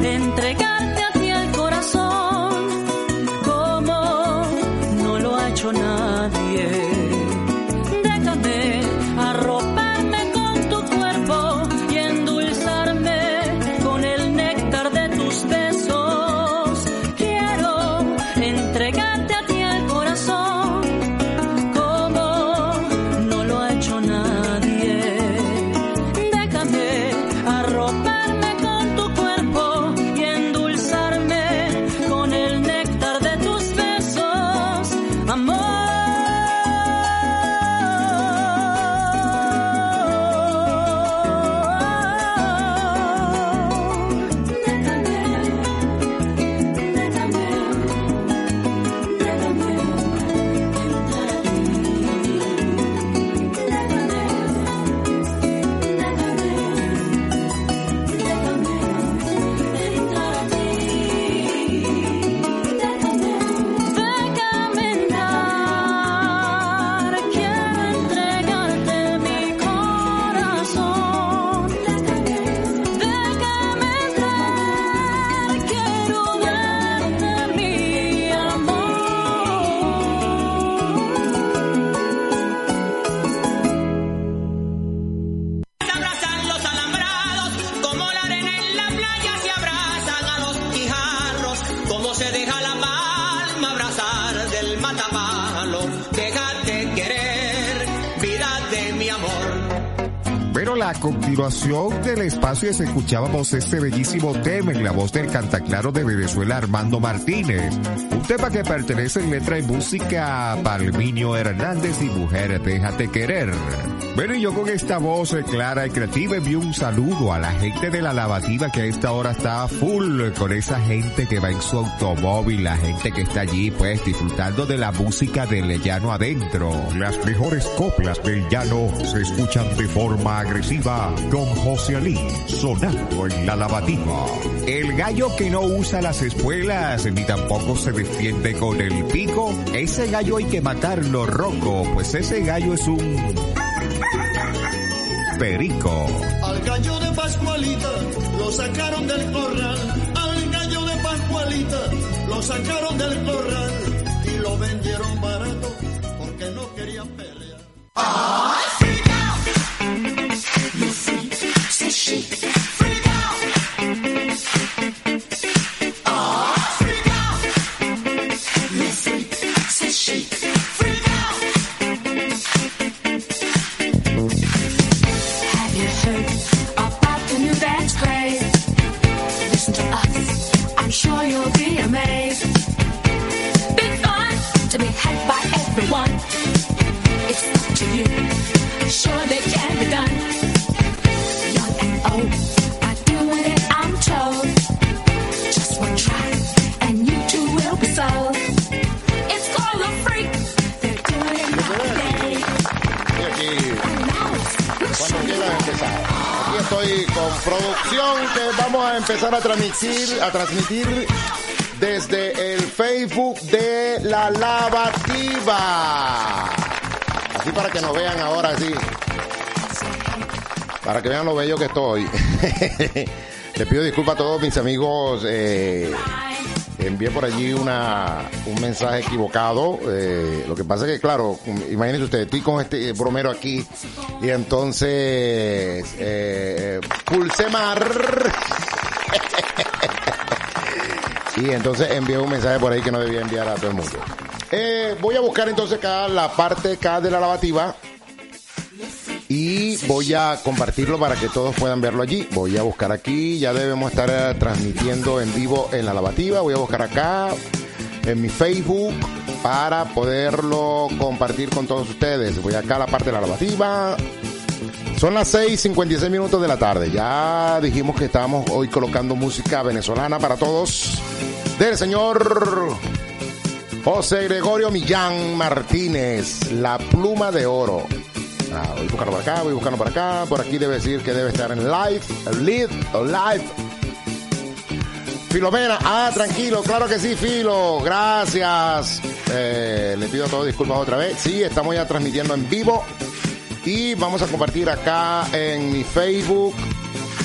Quiero del espacio es escuchábamos este bellísimo tema en la voz del cantaclaro de Venezuela Armando Martínez. Un tema que pertenece en letra y música a Palminio Hernández y Mujer Déjate Querer. Bueno, y yo con esta voz eh, clara y creativa envío un saludo a la gente de la lavativa que a esta hora está full con esa gente que va en su automóvil, la gente que está allí pues disfrutando de la música del llano adentro. Las mejores coplas del llano se escuchan de forma agresiva con José Ali sonando en la lavativa. El gallo que no usa las espuelas ni tampoco se defiende con el pico, ese gallo hay que matarlo roco, pues ese gallo es un perico. Al gallo de Pascualita lo sacaron del corral. Al gallo de Pascualita lo sacaron del corral y lo vendieron barato porque no querían pelear. Have a transmitir desde el Facebook de la lavativa. Así para que nos vean ahora así. Para que vean lo bello que estoy. Les pido disculpas a todos mis amigos. Eh, envié por allí una, un mensaje equivocado. Eh, lo que pasa es que, claro, imagínense ustedes, estoy con este bromero aquí y entonces eh, pulsé mar. Y entonces envié un mensaje por ahí que no debía enviar a todo el mundo. Eh, voy a buscar entonces acá la parte acá de la lavativa y voy a compartirlo para que todos puedan verlo allí. Voy a buscar aquí, ya debemos estar eh, transmitiendo en vivo en la lavativa. Voy a buscar acá en mi Facebook para poderlo compartir con todos ustedes. Voy acá a la parte de la lavativa. Son las 6:56 minutos de la tarde. Ya dijimos que estábamos hoy colocando música venezolana para todos del señor José Gregorio Millán Martínez, La Pluma de Oro. Ah, voy buscando por acá, voy buscando por acá. Por aquí debe decir que debe estar en live, el live. Filomena, ah, tranquilo, claro que sí, Filo, gracias. Eh, le pido a todos disculpas otra vez. Sí, estamos ya transmitiendo en vivo. Y vamos a compartir acá en mi Facebook.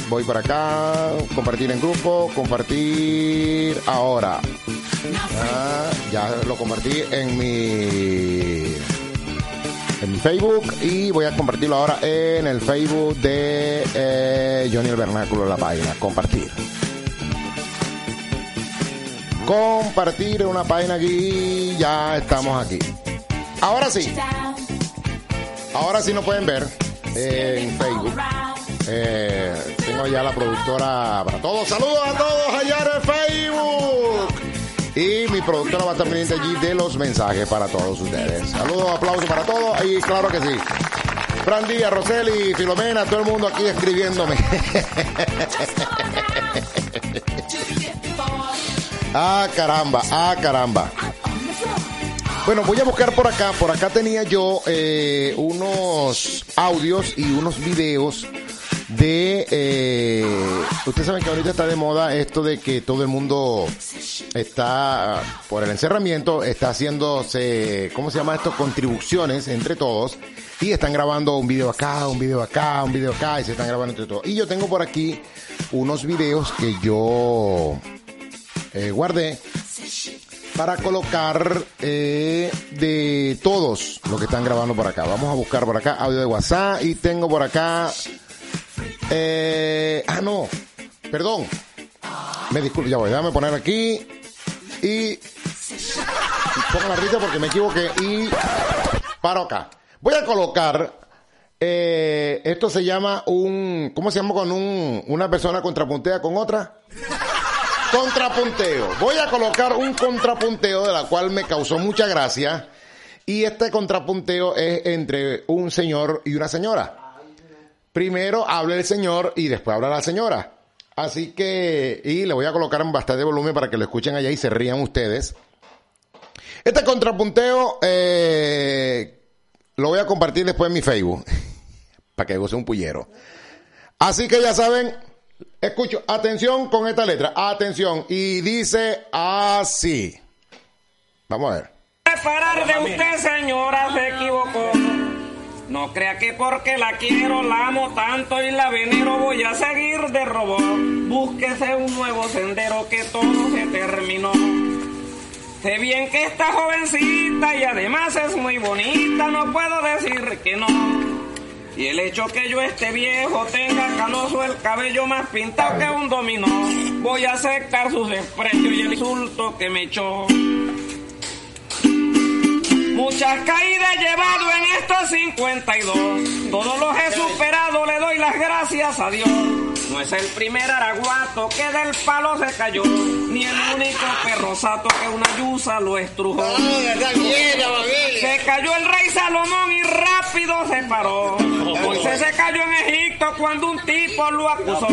Voy por acá. Compartir en grupo. Compartir ahora. Ah, ya lo compartí en mi en mi Facebook y voy a compartirlo ahora en el Facebook de eh, Johnny el Vernáculo la página compartir compartir en una página aquí ya estamos aquí ahora sí ahora sí nos pueden ver en Facebook Eh, tengo ya la productora para todos saludos a todos allá en Facebook y mi productora va a estar pendiente allí de los mensajes para todos ustedes. Saludos, aplausos para todos y claro que sí. Fran Díaz, Roseli, Filomena, todo el mundo aquí escribiéndome. ah, caramba, ah, caramba. Bueno, voy a buscar por acá. Por acá tenía yo eh, unos audios y unos videos de... Eh, ustedes saben que ahorita está de moda esto de que todo el mundo está, por el encerramiento, está haciéndose, ¿cómo se llama esto? Contribuciones entre todos. Y están grabando un video acá, un video acá, un video acá, y se están grabando entre todos. Y yo tengo por aquí unos videos que yo eh, guardé para colocar eh, de todos los que están grabando por acá. Vamos a buscar por acá audio de WhatsApp y tengo por acá... Eh, ah, no, perdón. Me disculpo, ya voy, déjame poner aquí y pongo la risa porque me equivoqué y paro acá. Voy a colocar, eh, esto se llama un, ¿cómo se llama con un, una persona contrapuntea con otra? Contrapunteo. Voy a colocar un contrapunteo de la cual me causó mucha gracia. Y este contrapunteo es entre un señor y una señora. Primero habla el señor y después habla la señora. Así que, y le voy a colocar bastante volumen para que lo escuchen allá y se rían ustedes. Este contrapunteo eh, lo voy a compartir después en mi Facebook. para que goce un pullero. Así que ya saben, escucho, atención con esta letra, atención. Y dice así. Vamos a ver. Parar de usted, señora, se equivocó. No crea que porque la quiero, la amo tanto y la venero voy a seguir de robot. Búsquese un nuevo sendero que todo se terminó. Sé bien que está jovencita y además es muy bonita, no puedo decir que no. Y el hecho que yo esté viejo, tenga canoso el cabello más pintado que un dominó, voy a aceptar sus desprecios y el insulto que me echó. Muchas caídas he llevado en estos 52. Todos los he superado, le doy las gracias a Dios. No es el primer araguato que del palo se cayó, ni el único perrosato que una yusa lo estrujó. Se cayó el rey Salomón y rápido se paró. Moisés se cayó en Egipto cuando un tipo lo acusó.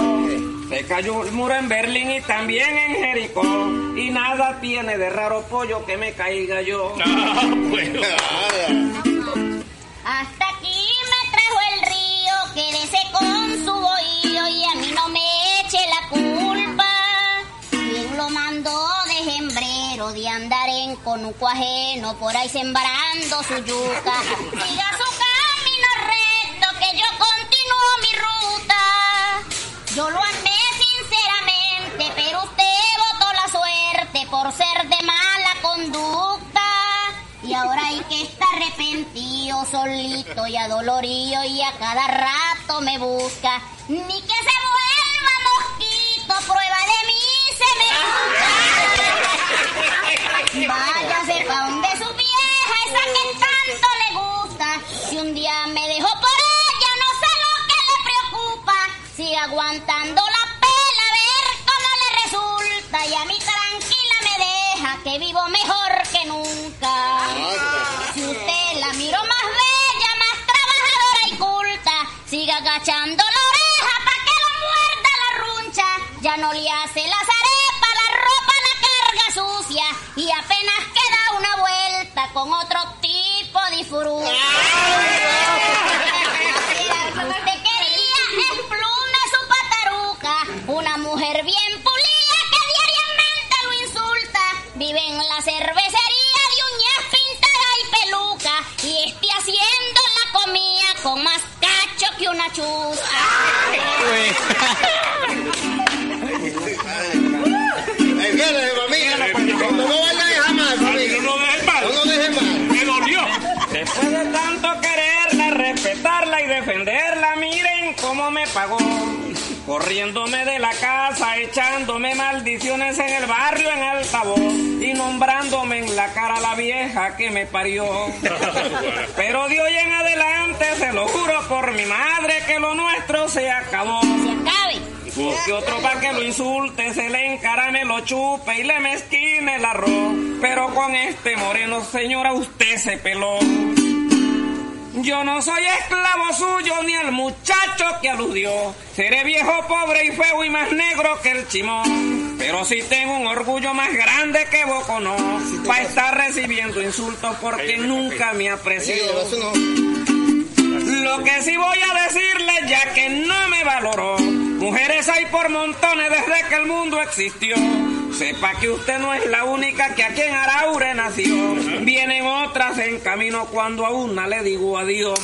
Se cayó el muro en Berlín y también en Jericó. Y nada tiene de raro pollo que me caiga yo. Hasta aquí me trajo el río, quédese con su de andar en conuco ajeno por ahí sembrando su yuca. Siga su camino recto que yo continúo mi ruta. Yo lo amé sinceramente, pero usted votó la suerte por ser de mala conducta. Y ahora hay que estar arrepentido, solito y adolorido y a cada rato me busca. Ni que se vuelva mosquito, prueba de mí se me gusta. Váyase pa' donde su vieja, esa que tanto le gusta. Si un día me dejó por ella, no sé lo que le preocupa. Sigue aguantando la pela, a ver cómo le resulta. Y a mí tranquila me deja, que vivo mejor que nunca. Si usted la miró más bella, más trabajadora y culta, siga agachando la oreja pa' que lo muerda la runcha. Ya no le hace las y apenas queda una vuelta con otro tipo de furú. Te quería esplume su pataruca, una mujer bien pulida que diariamente lo insulta. Vive en la cervecería de uñas pintada y peluca y esté haciendo la comida con más cacho que una chuza. Tanto quererla, respetarla y defenderla, miren cómo me pagó. Corriéndome de la casa, echándome maldiciones en el barrio en altavoz y nombrándome en la cara la vieja que me parió. Pero de hoy en adelante se lo juro por mi madre que lo nuestro se acabó. Busque otro pa' que lo insulte, se le encarame, lo chupe y le mezquine el arroz. Pero con este moreno, señora, usted se peló. Yo no soy esclavo suyo ni el muchacho que aludió. Seré viejo, pobre y feo y más negro que el chimón. Pero sí tengo un orgullo más grande que Bocono. Para estar recibiendo insultos porque nunca me apreció. Lo que sí voy a decirle ya que no me valoró. Mujeres hay por montones desde que el mundo existió. Sepa que usted no es la única que aquí en Araure nació. Vienen otras en camino cuando a una le digo adiós.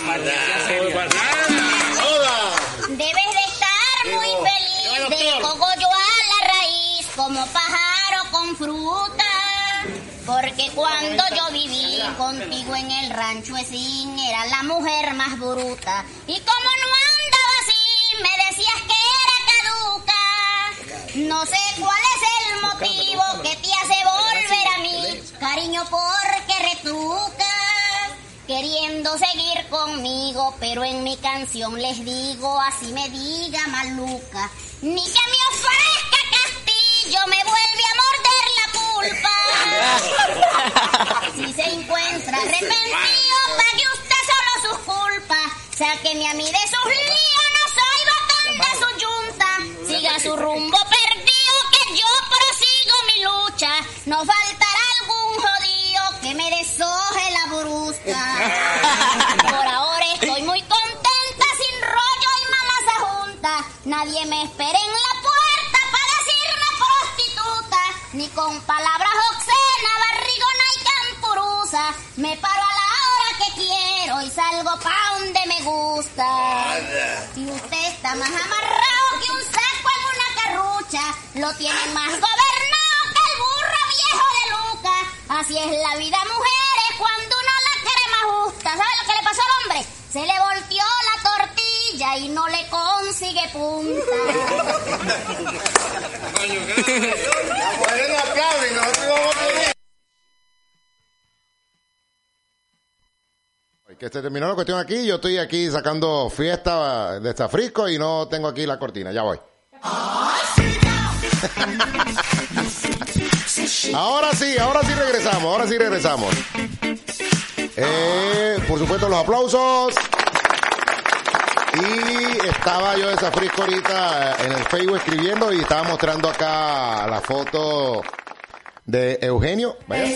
Debes de estar muy feliz de cogollo a la raíz como pájaro con fruta. Porque cuando yo viví contigo en el rancho Esín era la mujer más bruta. Y como no No sé cuál es el motivo que te hace volver a mí, cariño, porque retruca. Queriendo seguir conmigo, pero en mi canción les digo, así me diga maluca. Ni que me ofrezca castillo, me vuelve a morder la pulpa. Si se encuentra arrepentido, pague usted solo sus culpas. Sáqueme a mí de sus líos, no soy botón de su yunta. Siga su rumbo No faltará algún jodido que me deshoje la brusca. Por ahora estoy muy contenta, sin rollo y malas junta. Nadie me espera en la puerta para decirme prostituta, ni con palabras obscenas, barrigona y campurusa. Me paro a la hora que quiero y salgo pa' donde me gusta. Si usted está más amarrado que un saco en una carrucha, lo tiene más gobernado Así es la vida, mujeres, cuando uno la quiere más justa. ¿Sabe lo que le pasó al hombre? Se le volteó la tortilla y no le consigue punta. Que se terminó la cuestión aquí. Yo estoy aquí sacando fiesta de Zafrisco y no tengo aquí la cortina. Ya voy. Ahora sí, ahora sí regresamos, ahora sí regresamos. Eh, por supuesto, los aplausos. Y estaba yo de Zafrisco ahorita en el Facebook escribiendo y estaba mostrando acá la foto de Eugenio. Vaya.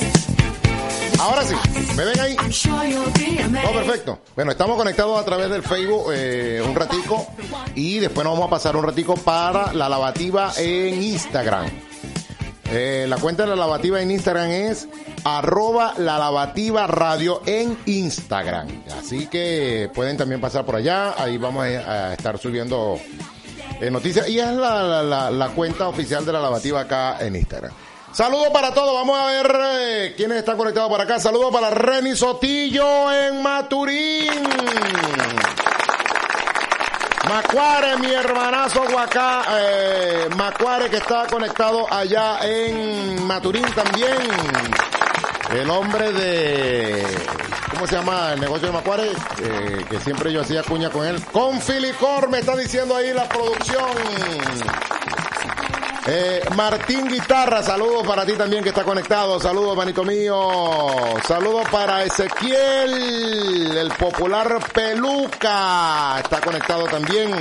Ahora sí, ¿me ven ahí? Oh, perfecto. Bueno, estamos conectados a través del Facebook eh, un ratico y después nos vamos a pasar un ratico para la lavativa en Instagram. Eh, la cuenta de la lavativa en Instagram es arroba la lavativa radio en Instagram. Así que pueden también pasar por allá. Ahí vamos a, estar subiendo eh, noticias. Y es la cuenta oficial de la lavativa acá en Instagram. Saludos para todos. Vamos a ver eh, quiénes están conectados por acá. Saludos para Reni Sotillo en Maturín. Macuare, mi hermanazo Guacá, eh, Macuare que está conectado allá en Maturín también. El hombre de, ¿cómo se llama el negocio de Macuare? Eh, que siempre yo hacía cuña con él. Con Filicor me está diciendo ahí la producción. Eh, Martín Guitarra, saludos para ti también que está conectado. Saludos, manito mío. Saludos para Ezequiel, el popular Peluca. Está conectado también.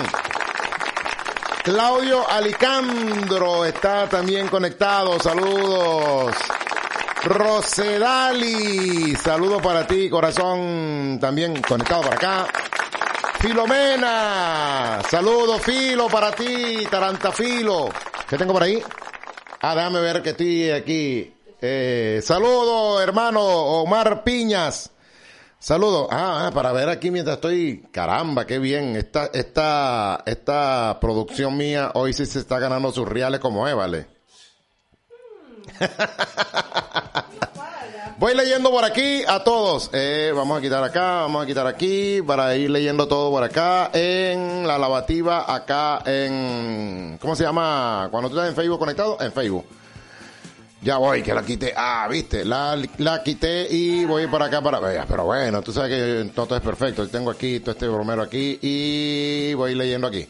Claudio Alicandro está también conectado. Saludos. Rosedali, saludos para ti, corazón, también conectado para acá. Filomena, saludos Filo para ti, Tarantafilo. ¿Qué tengo por ahí? Ah, déjame ver que estoy aquí. Eh, saludos, hermano Omar Piñas. Saludos. Ah, ah, para ver aquí mientras estoy. Caramba, qué bien. Esta, esta, esta producción mía hoy sí se está ganando sus reales como es, ¿vale? Voy leyendo por aquí a todos. Eh, vamos a quitar acá, vamos a quitar aquí para ir leyendo todo por acá en la lavativa acá en ¿cómo se llama? Cuando tú estás en Facebook conectado, en Facebook. Ya voy, que la quité. Ah, viste, la, la quité y voy por acá para. Pero bueno, tú sabes que todo es perfecto. Tengo aquí todo este bromero aquí y voy leyendo aquí.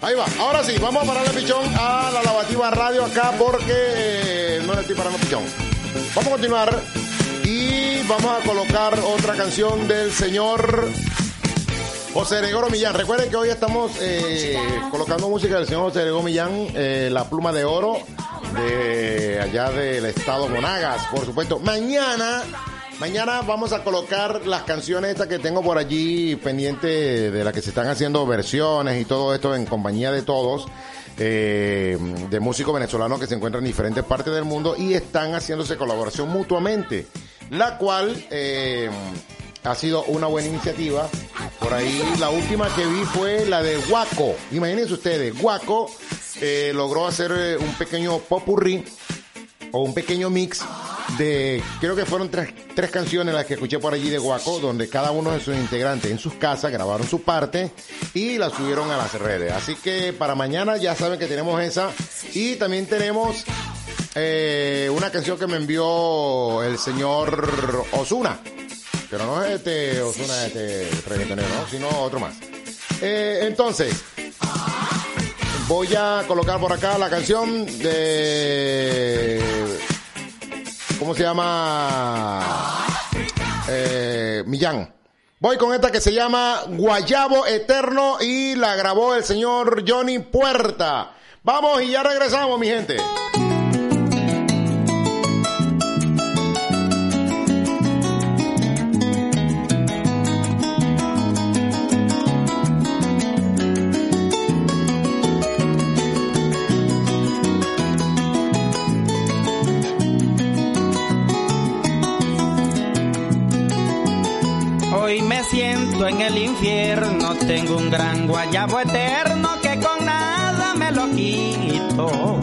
Ahí va, ahora sí, vamos a pararle pichón a la lavativa radio acá porque eh, no le estoy parando pichón. Vamos a continuar y vamos a colocar otra canción del señor José Gregorio Millán. Recuerden que hoy estamos eh, colocando música del señor José Gregorio Millán, eh, La Pluma de Oro, de allá del estado Monagas, por supuesto. Mañana, mañana vamos a colocar las canciones estas que tengo por allí pendiente de las que se están haciendo versiones y todo esto en compañía de todos. Eh, de músicos venezolanos que se encuentran en diferentes partes del mundo y están haciéndose colaboración mutuamente, la cual eh, ha sido una buena iniciativa. Por ahí la última que vi fue la de Guaco. Imagínense ustedes, Guaco eh, logró hacer eh, un pequeño popurrí o un pequeño mix de, creo que fueron tres, tres canciones las que escuché por allí de Guaco, donde cada uno de sus integrantes en sus casas grabaron su parte y la subieron a las redes. Así que para mañana ya saben que tenemos esa y también tenemos eh, una canción que me envió el señor Osuna, pero no es este Osuna, este reggaetonero, ¿no? sino otro más. Eh, entonces, voy a colocar por acá la canción de ¿cómo se llama? Eh, Millán. Voy con esta que se llama Guayabo Eterno y la grabó el señor Johnny Puerta. Vamos y ya regresamos, mi gente. En el infierno, tengo un gran guayabo eterno que con nada me lo quito.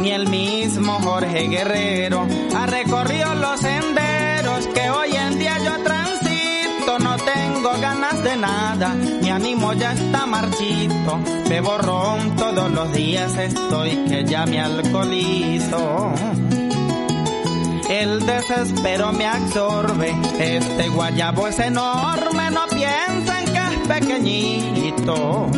Ni el mismo Jorge Guerrero ha recorrido los senderos que hoy en día yo transito. No tengo ganas de nada, mi ánimo ya está marchito. Bebo ron todos los días, estoy que ya me alcoholizo. El desespero me absorbe, este guayabo es enorme, no piensen que es pequeñito.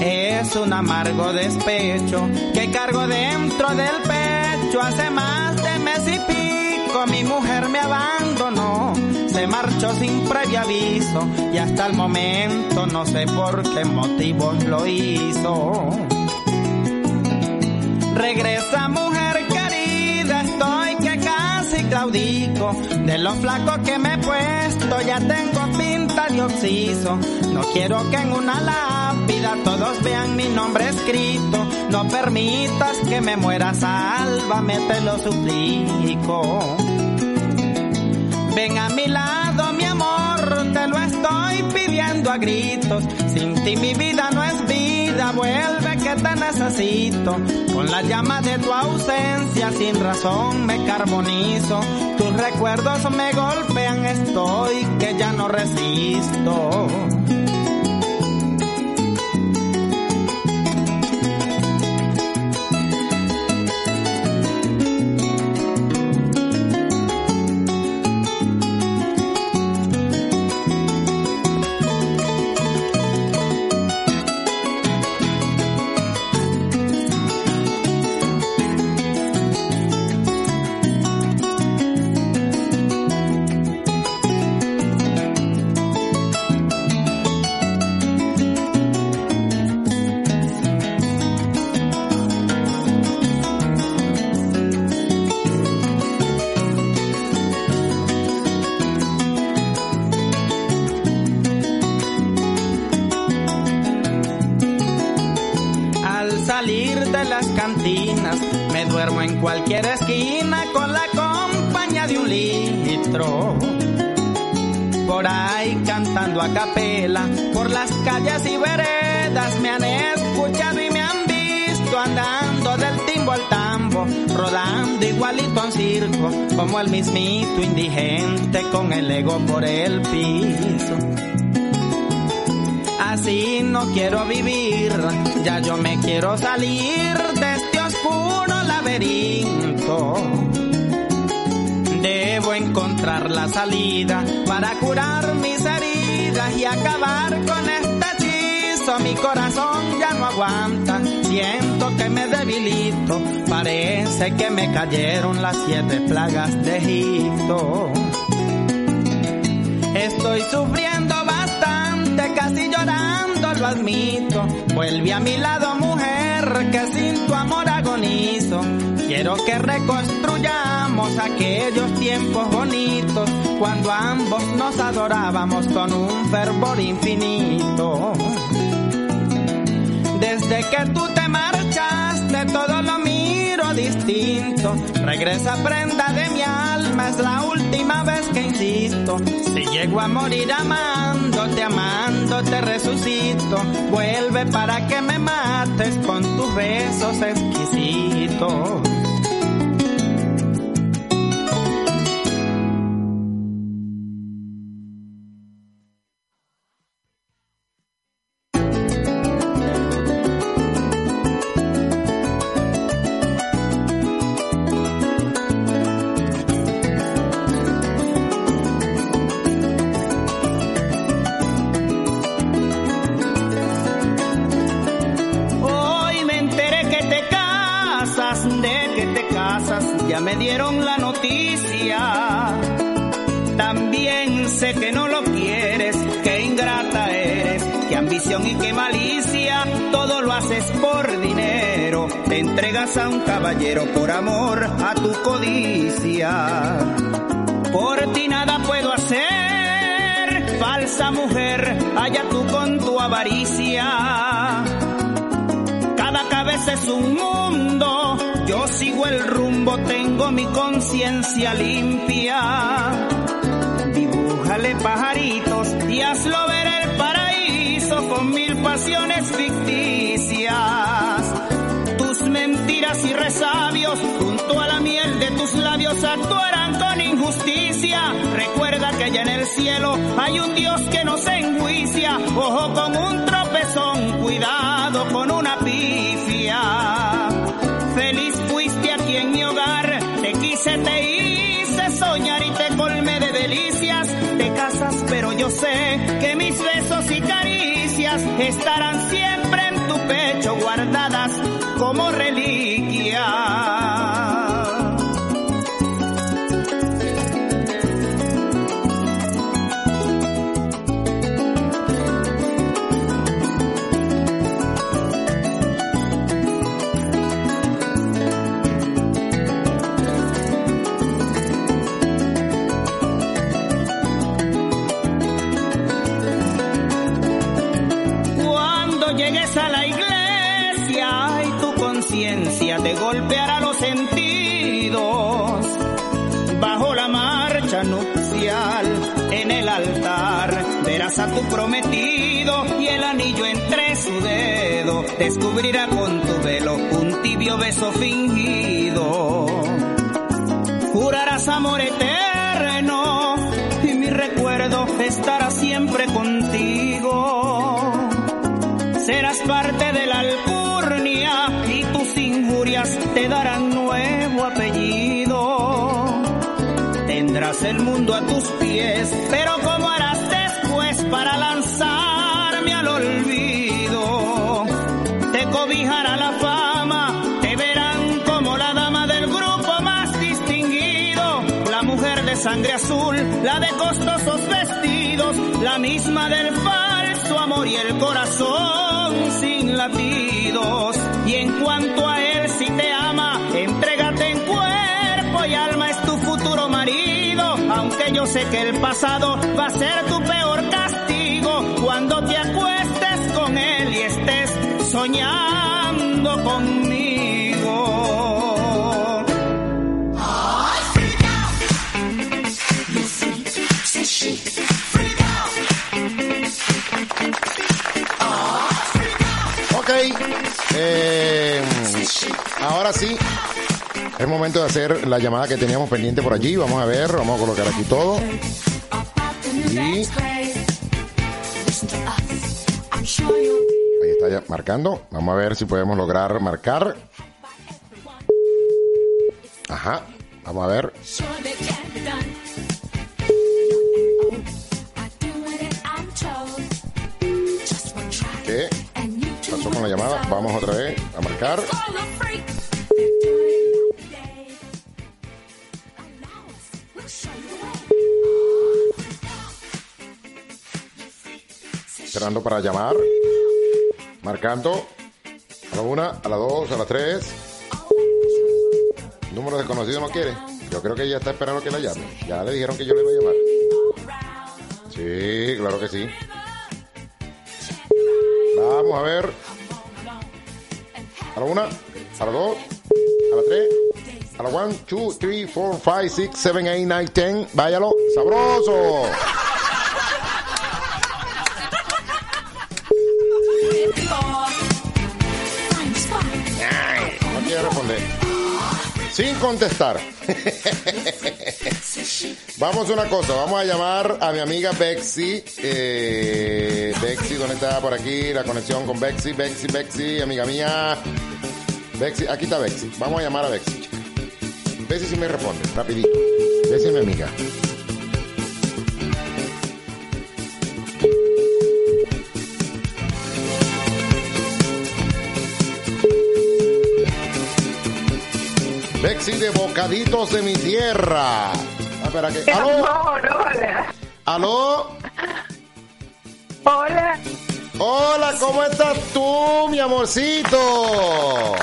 Es un amargo despecho que cargo dentro del pecho. Hace más de mes y pico mi mujer me abandonó. Se marchó sin previo aviso y hasta el momento no sé por qué motivos lo hizo. Regresa mujer claudico. De lo flaco que me he puesto ya tengo pinta de oxiso. No quiero que en una lápida todos vean mi nombre escrito. No permitas que me muera, sálvame, te lo suplico. Ven a mi lado, mi amor, te lo estoy pidiendo a gritos. Sin ti mi vida necesito. Con la llama de tu ausencia, sin razón me carbonizo. Tus recuerdos me golpean, estoy que ya no resisto. Como el mismito indigente con el ego por el piso. Así no quiero vivir, ya yo me quiero salir de este oscuro laberinto. Debo encontrar la salida para curar mis heridas y acabar con este hechizo. Mi corazón ya no aguanta, debilito. Parece que me cayeron las siete plagas de Egipto. Estoy sufriendo bastante, casi llorando, lo admito. Vuelve a mi lado, mujer, que sin tu amor agonizo. Quiero que reconstruyamos aquellos tiempos bonitos cuando ambos nos adorábamos con un fervor infinito. Desde que tú te todo lo miro distinto. Regresa prenda de mi alma, es la última vez que insisto. Si llego a morir amándote, amándote resucito. Vuelve para que me mates con tus besos exquisitos. Limpia. Dibújale pajaritos y hazlo ver el paraíso con mil pasiones ficticias. Tus mentiras y resabios junto a la miel de tus labios actuarán con injusticia. Recuerda que allá en el cielo hay un Dios que nos enjuicia. Ojo con un tropezón, cuidado con una yo sé que mis besos y caricias estarán siempre en tu pecho guardadas como reliquia. Y el anillo entre su dedo descubrirá con tu velo un tibio beso fingido. Jurarás amor eterno y mi recuerdo estará siempre contigo. Serás parte de la alcurnia y tus injurias te darán nuevo apellido. Tendrás el mundo a tus pies, pero ¿cómo sangre azul, la de costosos vestidos, la misma del falso amor y el corazón sin latidos. Y en cuanto a él, si te ama, entrégate en cuerpo y alma, es tu futuro marido. Aunque yo sé que el pasado va a ser tu peor castigo cuando te acuestes con él y estés soñando conmigo. Ahora sí. Es momento de hacer la llamada que teníamos pendiente por allí. Vamos a ver, vamos a colocar aquí todo. Ahí está ya marcando. Vamos a ver si podemos lograr marcar. Ajá. Vamos a ver. ¿Qué pasó con la llamada? Vamos otra vez a marcar. Esperando para llamar. Marcando. A la una, a la dos, a las tres. Número desconocido no quiere. Yo creo que ella está esperando que la llame. Ya le dijeron que yo le iba a llamar. Sí, claro que sí. Vamos a ver. A la una, a la dos, a la tres, a la one, two, three, four, five, six, seven, eight, nine, ten. Váyalo. Sabroso. Sin contestar. vamos a una cosa, vamos a llamar a mi amiga Bexy. Eh, Bexy, ¿dónde está por aquí la conexión con Bexy? Bexy, Bexy, amiga mía. Bexy, aquí está Bexy. Vamos a llamar a Bexy. Bexy si me responde, rapidito. Bexy es mi amiga. Bexy de Bocaditos de mi tierra. Ah, espera que. ¿Aló? hola. ¿Aló? Hola. Hola, ¿cómo estás tú, mi amorcito?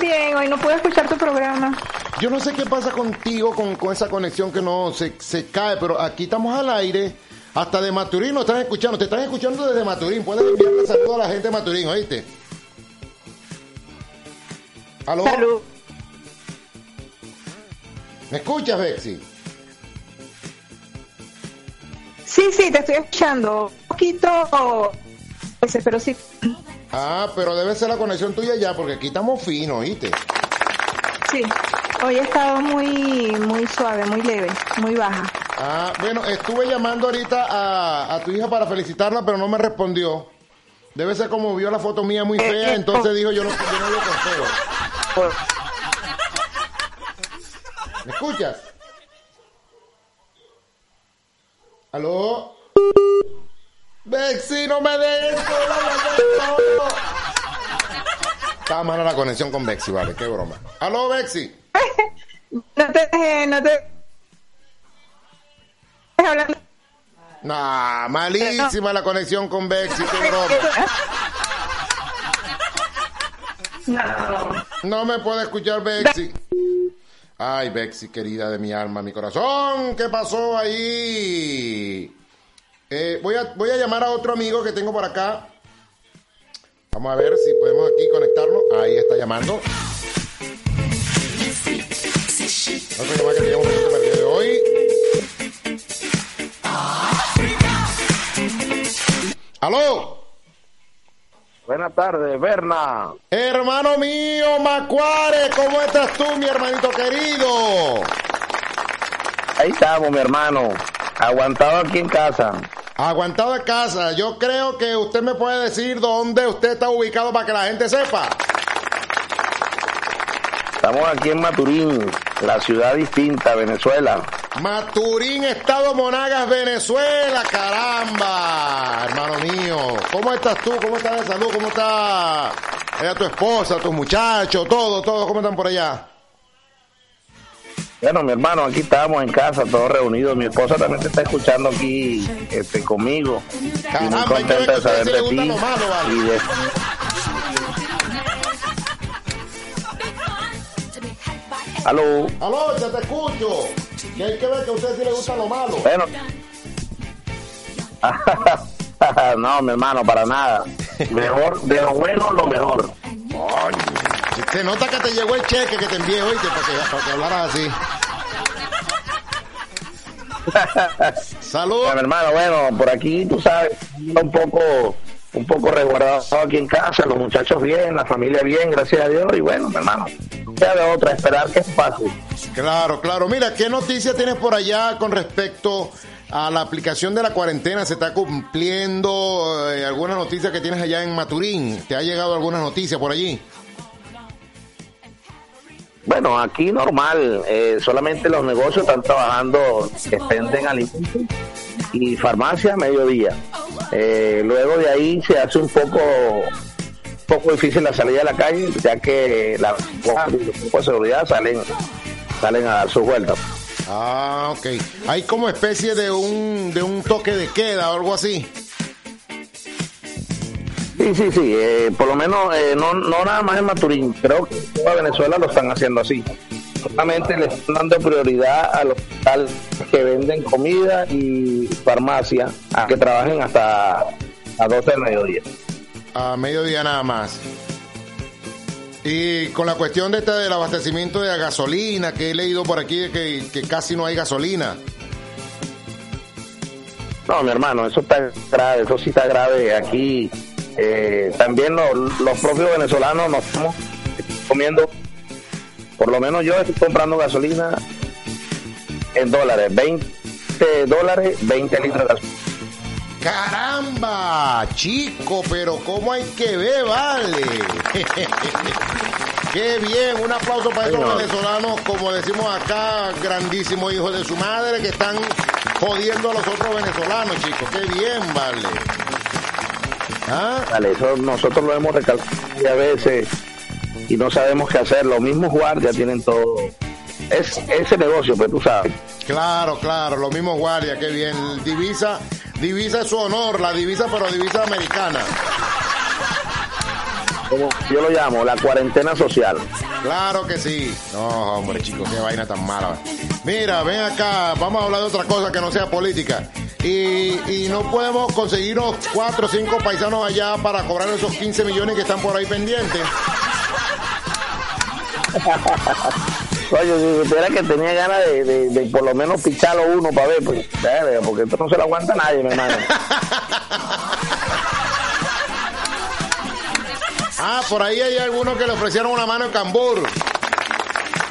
Bien, hoy no puedo escuchar tu programa. Yo no sé qué pasa contigo con, con esa conexión que no se, se cae, pero aquí estamos al aire. Hasta de Maturín nos están escuchando. Te están escuchando desde Maturín. Puedes enviarle saludos a la gente de Maturín, ¿oíste? ¿Aló? ¿Me escuchas, Bexy? Sí, sí, te estoy escuchando. Un poquito, ese, pero sí. Ah, pero debe ser la conexión tuya ya, porque aquí estamos finos, ¿oíste? Sí. Hoy he estado muy, muy suave, muy leve, muy baja. Ah, bueno, estuve llamando ahorita a, a tu hija para felicitarla, pero no me respondió. Debe ser como vio la foto mía muy fea, entonces dijo yo no, yo no lo consigo. ¿Me escuchas? ¿Aló? Bexy, no me dejes solo, Está mala la conexión con Bexy, vale, qué broma. ¿Aló, Bexy? No te dejé, no te... hablando. Nah, malísima la conexión con Bexy, qué broma. No. Me puede escuchar Bexy. Ay, Bexy, querida de mi alma, mi corazón, ¿qué pasó ahí? Eh, voy, a, voy a llamar a otro amigo que tengo por acá. Vamos a ver si podemos aquí conectarlo. Ahí está llamando. Buenas tardes, Berna. Hermano mío, Macuare, ¿cómo estás tú, mi hermanito querido? Ahí estamos, mi hermano. Aguantado aquí en casa. Aguantado en casa. Yo creo que usted me puede decir dónde usted está ubicado para que la gente sepa. Estamos aquí en Maturín, la ciudad distinta, Venezuela. Maturín, Estado Monagas, Venezuela, caramba, hermano mío. ¿Cómo estás tú? ¿Cómo estás de salud? ¿Cómo está ella, tu esposa, tus muchachos, todo, todo? ¿Cómo están por allá? Bueno, mi hermano, aquí estamos en casa, todos reunidos. Mi esposa también te está escuchando aquí este, conmigo. y muy contenta de saber de ti. y de- Aló. Aló, ya te escucho. Que hay que ver que a usted sí le gusta lo malo. Bueno. no, mi hermano, para nada. Mejor, de lo bueno, lo mejor. Se nota que te llegó el cheque que te envié hoy para que, para que hablaras así. Saludos. mi hermano, bueno, por aquí tú sabes, un poco un poco resguardado aquí en casa, los muchachos bien, la familia bien, gracias a Dios, y bueno, mi hermano, de otra, esperar que pase. Claro, claro. Mira, ¿qué noticia tienes por allá con respecto a la aplicación de la cuarentena? ¿Se está cumpliendo eh, alguna noticia que tienes allá en Maturín? ¿Te ha llegado alguna noticia por allí? Bueno, aquí normal, eh, solamente los negocios están trabajando, que venden alimentos y farmacia a mediodía. Eh, luego de ahí se hace un poco poco difícil la salida a la calle, ya que la guardia y los cuerpos de seguridad salen salen a dar sus vueltas. Ah, ok. Hay como especie de un, de un toque de queda o algo así. Sí, sí, sí, eh, por lo menos eh, no, no nada más en Maturín, creo que en toda Venezuela lo están haciendo así. Solamente le están dando prioridad a los que venden comida y farmacia a que trabajen hasta a 12 del mediodía. A mediodía nada más. Y con la cuestión de este del abastecimiento de la gasolina, que he leído por aquí que casi no hay gasolina. No, mi hermano, eso está grave, eso sí está grave. Aquí eh, también lo- los propios venezolanos nos estamos comiendo, por lo menos yo estoy comprando gasolina en dólares, 20 dólares, 20 litros de gasolina. ¡Caramba! Chico, pero ¿cómo hay que ver, vale? ¡Qué bien! Un aplauso para esos Señor. venezolanos, como decimos acá, grandísimos hijos de su madre, que están jodiendo a los otros venezolanos, chicos. ¡Qué bien, vale! ¿Ah? Vale, eso nosotros lo hemos recalcado a veces y no sabemos qué hacer. Los mismos guardias tienen todo. Es ese negocio, pues tú sabes. Claro, claro, los mismos guardias, qué bien. Divisa, divisa es su honor, la divisa, pero divisa americana. Como yo lo llamo, la cuarentena social. Claro que sí. No, hombre, chicos, qué vaina tan mala. Mira, ven acá, vamos a hablar de otra cosa que no sea política. Y, y no podemos conseguirnos cuatro o cinco paisanos allá para cobrar esos 15 millones que están por ahí pendientes. Oye, si supiera que tenía ganas de, de- de por lo menos picharlo uno para ver, pues, porque esto no se lo aguanta nadie, mi hermano. Ah, por ahí hay algunos que le ofrecieron una mano en cambur.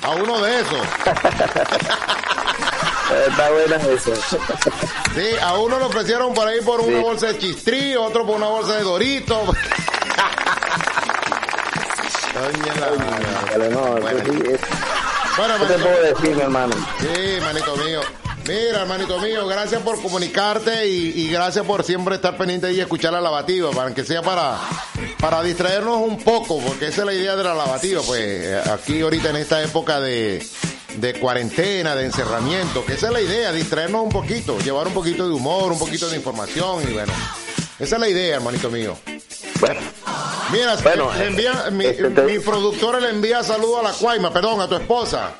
A uno de esos. Está buena eso. Sí, a uno le ofrecieron por ahí por una Sí. bolsa de chistrí, otro por una bolsa de dorito. Coño, la- no, Bueno, ¿Qué te puedo decir, mi hermano? Sí, manito mío. Mira, hermanito mío, gracias por comunicarte y, y gracias por siempre estar pendiente y escuchar la lavativa, para que sea para, para distraernos un poco, porque esa es la idea de la lavativa, pues aquí ahorita en esta época de, de cuarentena, de encerramiento, que esa es la idea, distraernos un poquito, llevar un poquito de humor, un poquito de información y bueno, esa es la idea, hermanito mío. Mira, Bueno, le envía, mi, este te- mi productora le envía saludo a la Cuaima, perdón, a tu esposa.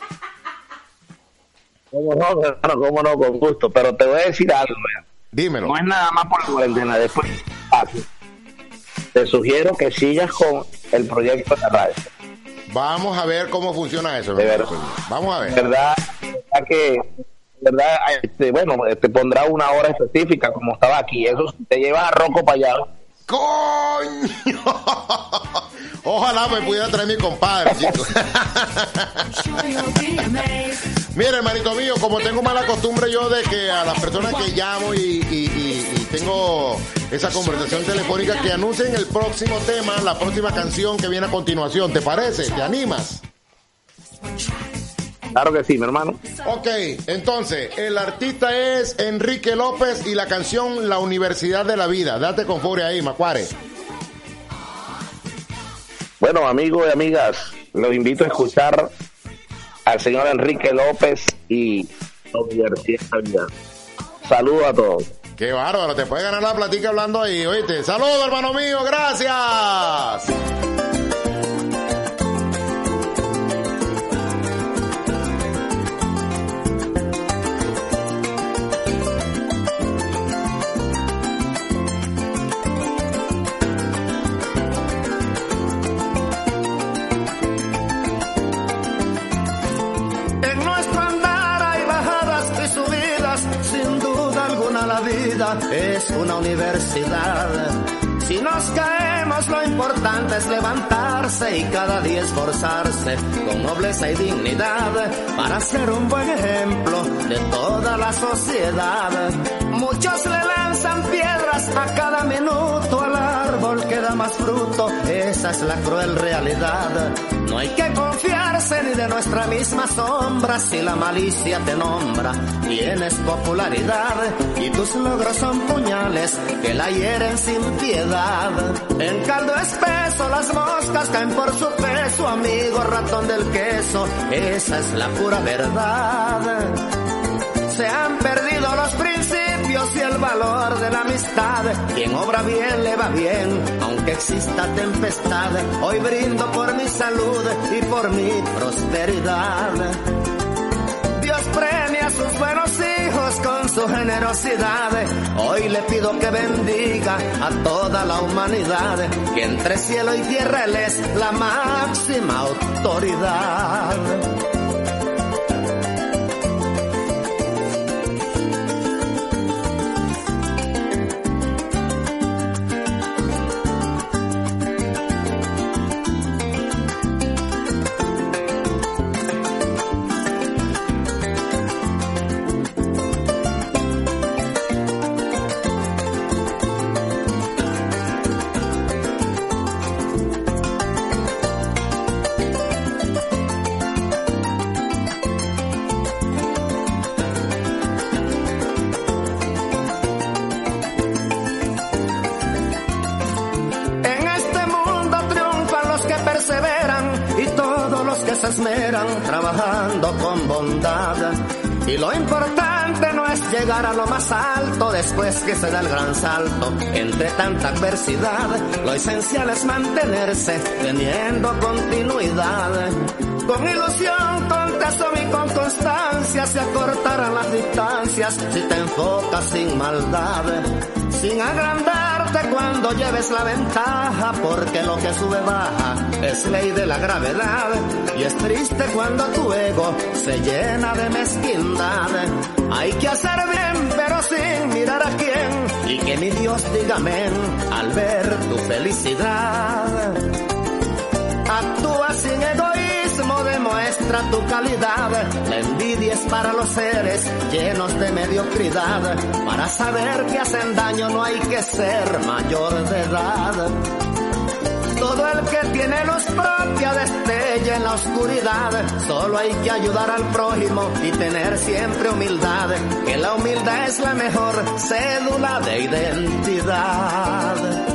¿Cómo no, hermano? ¿Cómo no? Con gusto. Pero te voy a decir algo, vea. Dímelo. No es nada más por la cuarentena. Después, te sugiero que sigas con el proyecto de la radio. Vamos a ver cómo funciona eso. De verdad. Vamos a ver. verdad, verdad que verdad este, bueno te pondrá una hora específica como estaba aquí eso te llevas a Rocco para allá ¡Coño! Ojalá me pudiera traer mi compadre, chicos. Mira, hermanito mío, como tengo mala costumbre yo de que a las personas que llamo y, y- y- y tengo esa conversación telefónica que anuncien el próximo tema, la próxima canción que viene a continuación, ¿te parece? ¿Te animas? Claro que sí mi hermano Ok, entonces, el artista es Enrique López y la canción La Universidad de la Vida. Date con furia ahí, Macuare. bueno amigos y amigas los invito a escuchar al señor Enrique López y la Universidad de la Vida. saludos a todos Qué bárbaro, te puedes ganar la platica hablando ahí, oíste. Saludos, hermano mío, gracias. Es una universidad. Si nos caemos, lo importante es levantarse y cada día esforzarse con nobleza y dignidad para ser un buen ejemplo de toda la sociedad. Muchos le lanzan piedras a cada minuto al árbol que da más fruto. Esa es la cruel realidad. No hay que confiarse ni de nuestra misma sombra si la malicia te nombra. Tienes popularidad y tus logros son puñales que la hieren sin piedad. En caldo espeso las moscas caen por su peso, amigo ratón del queso. Esa es la pura verdad. Se han perdido los principios y el valor de la amistad. Quien obra bien le va bien, aunque exista tempestad. Hoy brindo por mi salud y por mi prosperidad. Dios premia a sus buenos hijos con su generosidad. Hoy le pido que bendiga a toda la humanidad, que entre cielo y tierra Él es la máxima autoridad. Lo más alto después que se da el gran salto. Entre tanta adversidad, lo esencial es mantenerse teniendo continuidad. Con ilusión, con tesón y con constancia se acortarán las distancias si te enfocas sin maldad. Sin cuando lleves la ventaja, porque lo que sube baja es ley de la gravedad. Y es triste cuando tu ego se llena de mezquindad. Hay que hacer bien, pero sin mirar a quién. Y que mi Dios diga amén al ver tu felicidad. Actúa sin egoísmo, demuestra tu calidad. La envidia es para los seres llenos de mediocridad. Para saber que hacen daño no hay que ser mayor de edad. Todo el que tiene luz propia destella en la oscuridad. Solo hay que ayudar al prójimo y tener siempre humildad. Que la humildad es la mejor cédula de identidad.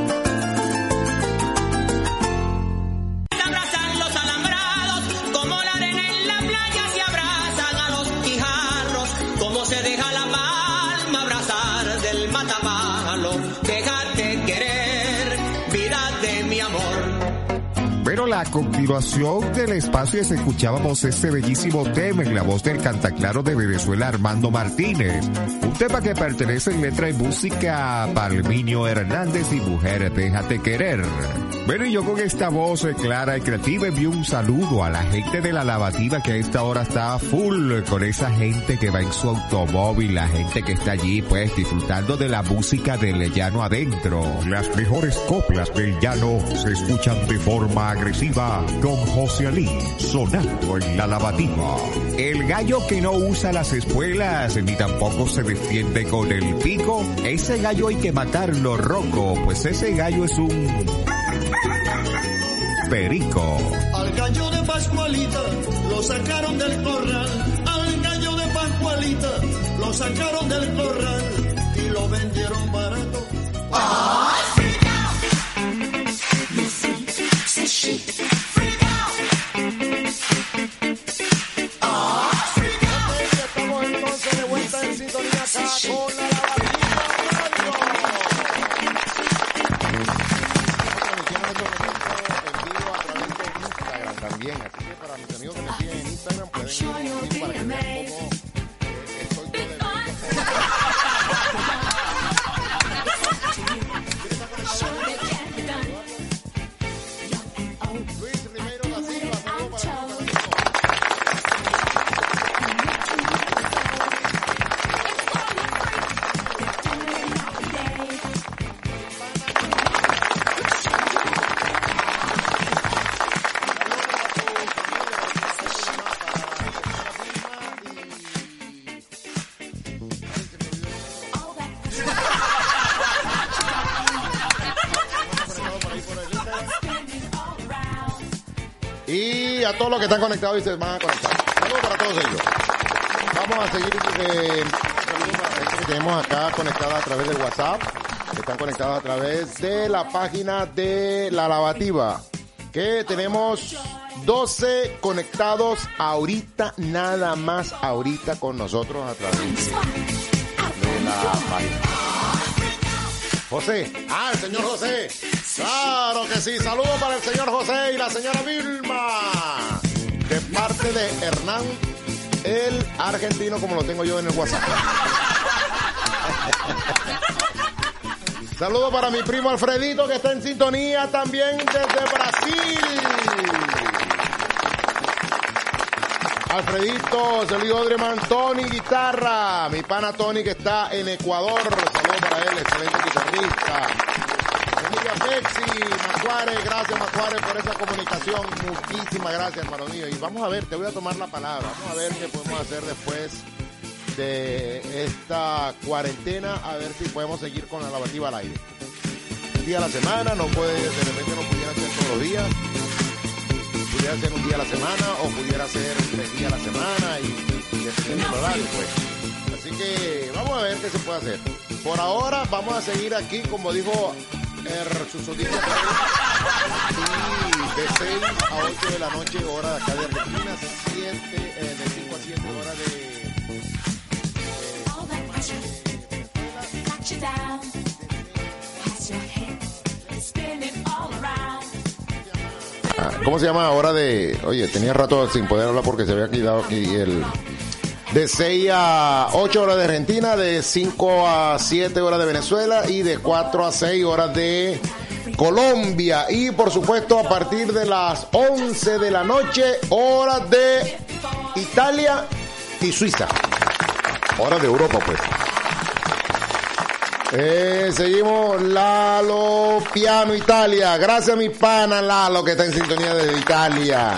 La continuación del espacio es escuchábamos este bellísimo tema en la voz del cantaclaro de Venezuela Armando Martínez. Un tema que pertenece en letra y música a Palminio Hernández y Mujer Déjate Querer. Bueno, y yo con esta voz clara y creativa envío un saludo a la gente de la lavativa que a esta hora está full con esa gente que va en su automóvil, la gente que está allí pues disfrutando de la música del llano adentro. Las mejores coplas del llano se escuchan de forma agresiva con José Ali sonando en la lavativa. El gallo que no usa las espuelas ni tampoco se defiende con el pico, ese gallo hay que matarlo roco, pues ese gallo es un perico. Al gallo de Pascualita lo sacaron del corral. Al gallo de Pascualita lo sacaron del corral y lo vendieron barato. Estamos que están conectados y se van a conectar. Saludos para todos ellos. Vamos a seguir. Eh, que tenemos acá conectada a través del WhatsApp. Están conectados a través de la página de la lavativa. Que tenemos 12 conectados ahorita, nada más ahorita con nosotros a través de la página. José. Ah, el señor José. Claro que sí. Saludos para el señor José y la señora Vilma. De parte de Hernán, el argentino, como lo tengo yo en el WhatsApp. Saludos para mi primo Alfredito, que está en sintonía también desde Brasil. Alfredito, Celio Odreman, Tony Guitarra, mi pana Tony que está en Ecuador, saludos para él, excelente guitarrista. Emilia Pexi, Macuare, gracias Macuare por esa comunicación, muchísimas gracias hermano mío. Y vamos a ver, te voy a tomar la palabra, vamos a ver qué podemos hacer después de esta cuarentena, a ver si podemos seguir con la lavativa al aire. Un día a la semana, no puede, de repente no pudiera ser todos los días pudiera ser un día a la semana o pudiera ser tres días a la semana y, y del horario, pues. Así que vamos a ver qué se puede hacer. Por ahora vamos a seguir aquí, como dijo el susodicho, y de 6 a 8 de la noche, hora de acá de Argentina, 7, eh, de 5 a 7 hora de... ¿Cómo se llama ahora de.? Oye, tenía rato sin poder hablar porque se había quedado aquí el. De 6 a 8 horas de Argentina, de 5 a 7 horas de Venezuela y de 4 a 6 horas de Colombia. Y por supuesto, a partir de las 11 de la noche, horas de Italia y Suiza. Horas de Europa, pues. Eh, seguimos Lalo Piano Italia. Gracias mi pana Lalo que está en sintonía desde Italia.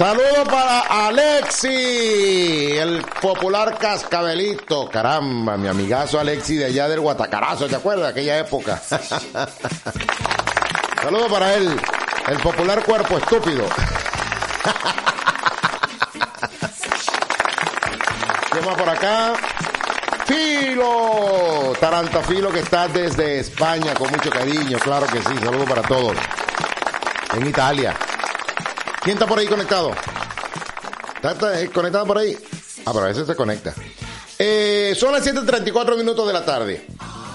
Saludos para Alexi, el popular cascabelito. Caramba, mi amigazo Alexi de allá del Guatacarazo, ¿te acuerdas? De aquella época. Saludos para él, el popular cuerpo estúpido. ¿Qué más por acá? Filo, Tarantafilo que está desde España con mucho cariño, claro que sí, saludos para todos. En Italia. ¿Quién está por ahí conectado? ¿Está, eh, conectado por ahí? Ah, pero a veces se conecta. Eh, son las 7.34 minutos de la tarde.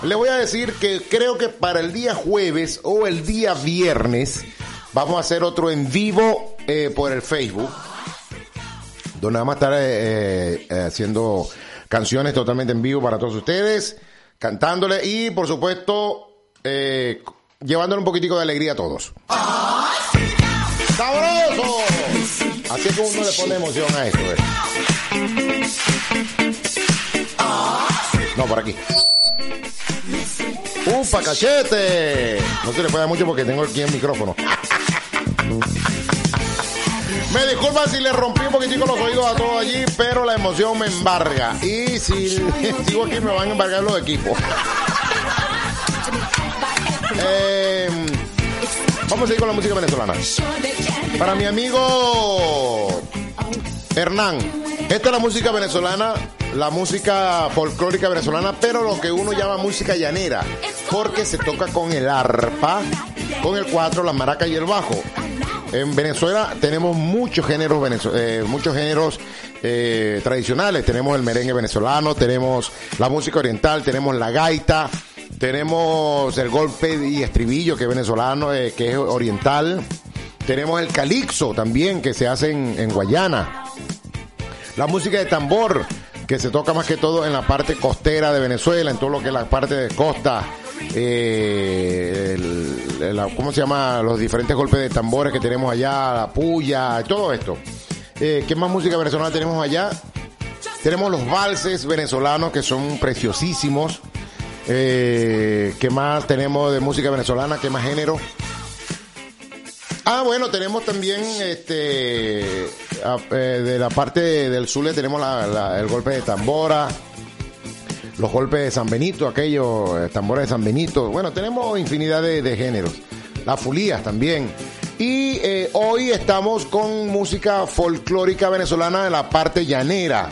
Le voy a decir que creo que para el día jueves o el día viernes vamos a hacer otro en vivo eh, por el Facebook. Donde vamos a estar eh, haciendo canciones totalmente en vivo para todos ustedes, cantándole y por supuesto llevándole un poquitico de alegría a todos. ¡Sabroso! Así es como uno le pone emoción a esto. eh. No, por aquí. ¡Upa, cachete! No se le puede mucho porque tengo aquí el micrófono. Me disculpan si le rompí un poquitico los oídos a todos allí, pero la emoción me embarga. Y si sigo aquí me van a embargar los equipos. Eh, vamos a seguir con la música venezolana. Para mi amigo Hernán, esta es la música venezolana, la música folclórica venezolana, pero lo que uno llama música llanera, porque se toca con el arpa, con el cuatro, la maraca y el bajo. En Venezuela tenemos muchos géneros, eh, muchos géneros eh, tradicionales. Tenemos el merengue venezolano, tenemos la música oriental, tenemos la gaita, tenemos el golpe y estribillo que es venezolano, eh, que es oriental. Tenemos el calixo también que se hace en, Guayana. La música de tambor que se toca más que todo en la parte costera de Venezuela, en todo lo que es la parte de costa. eh, ¿Cómo se llama? Los diferentes golpes de tambores que tenemos allá, la puya, todo esto. Eh, ¿Qué más música venezolana tenemos allá? Tenemos los valses venezolanos que son preciosísimos. Eh, ¿Qué más tenemos de música venezolana? ¿Qué más género? Ah, bueno, tenemos también este eh, de la parte del Zule tenemos el golpe de tambora, los golpes de San Benito, aquellos eh, tambores de San Benito. Bueno, tenemos infinidad de, géneros. Las fulías también. Y hoy estamos con música folclórica venezolana de la parte llanera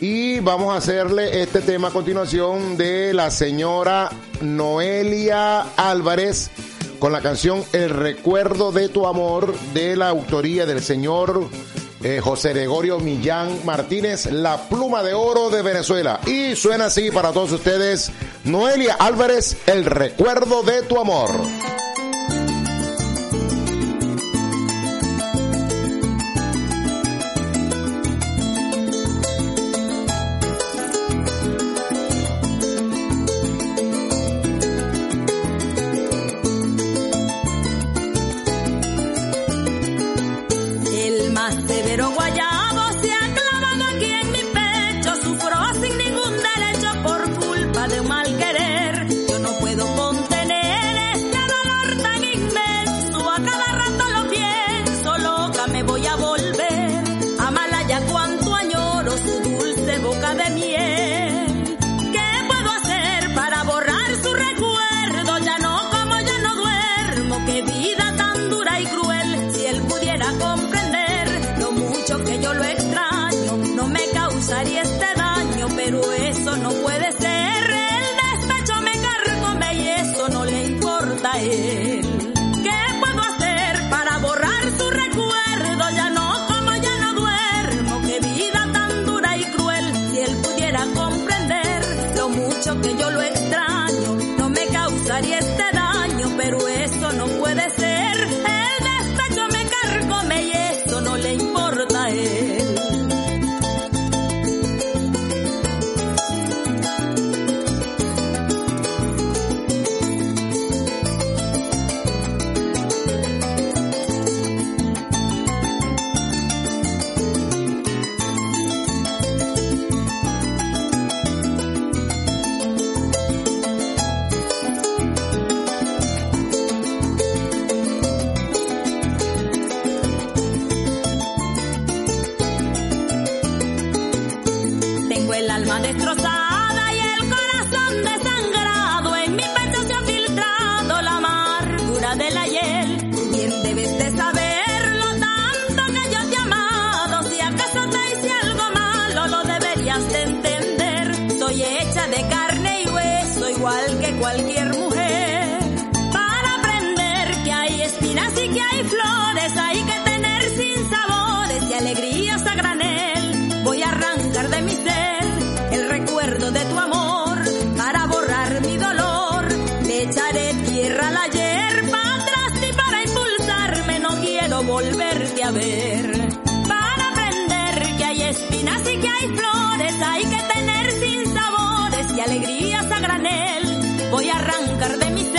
y vamos a hacerle este tema a continuación de la señora Noelia Álvarez con la canción El recuerdo de tu amor de la autoría del señor eh, José Gregorio Millán Martínez, la pluma de oro de Venezuela. Y suena así para todos ustedes, Noelia Álvarez, El recuerdo de tu amor. a granel voy a arrancar de mis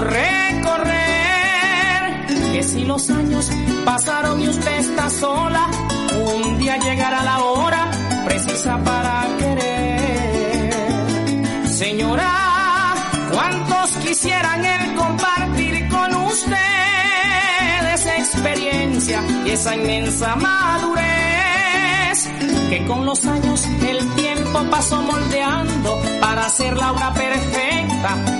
correr, correr, que si los años pasaron y usted está sola, un día llegará la hora precisa para querer. Señora, ¿cuántos quisieran el compartir con usted esa experiencia y esa inmensa madurez? Que con los años el tiempo pasó moldeando para hacer la obra perfecta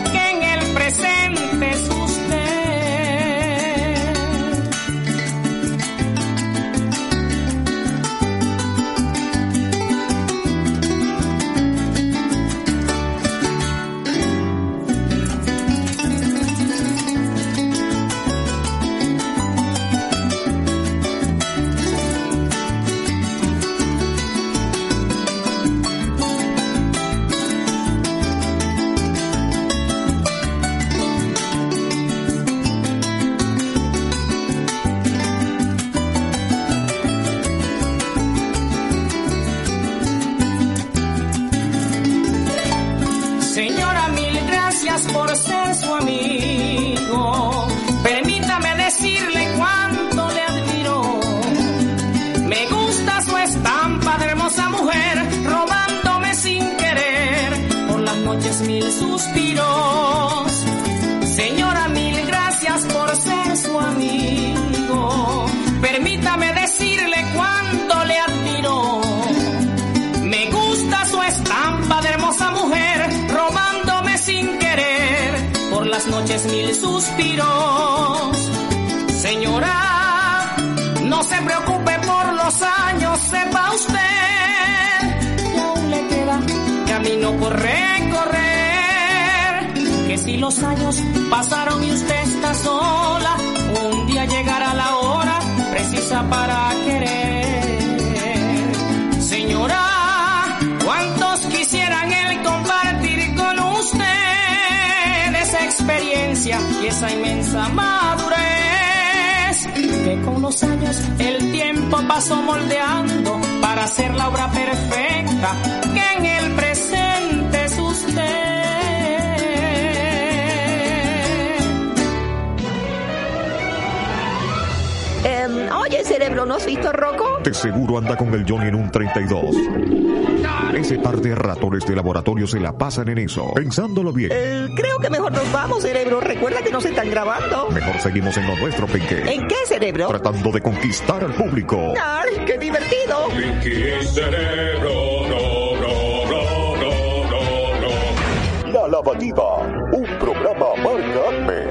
suspiros. Señora, no se preocupe por los años, sepa usted que aún le queda camino por recorrer. Que si los años pasaron y usted está sola, un día llegará la hora precisa para querer. y esa inmensa madurez que con los años el tiempo pasó moldeando para hacer la obra perfecta que en el presente es usted. Em, oye, cerebro, ¿no has visto Rocco? Te seguro anda con el Johnny en un 32. Ese par de ratones de laboratorio se la pasan en eso. Pensándolo bien. Eh, creo que mejor nos vamos, cerebro. Recuerda que nos están grabando. Mejor seguimos en lo nuestro, Pinky. ¿En qué, cerebro? Tratando de conquistar al público. ¡Ay, qué divertido! Pinky Cerebro, no, no, no, no, no, no. La Lavativa, un programa marca Acme.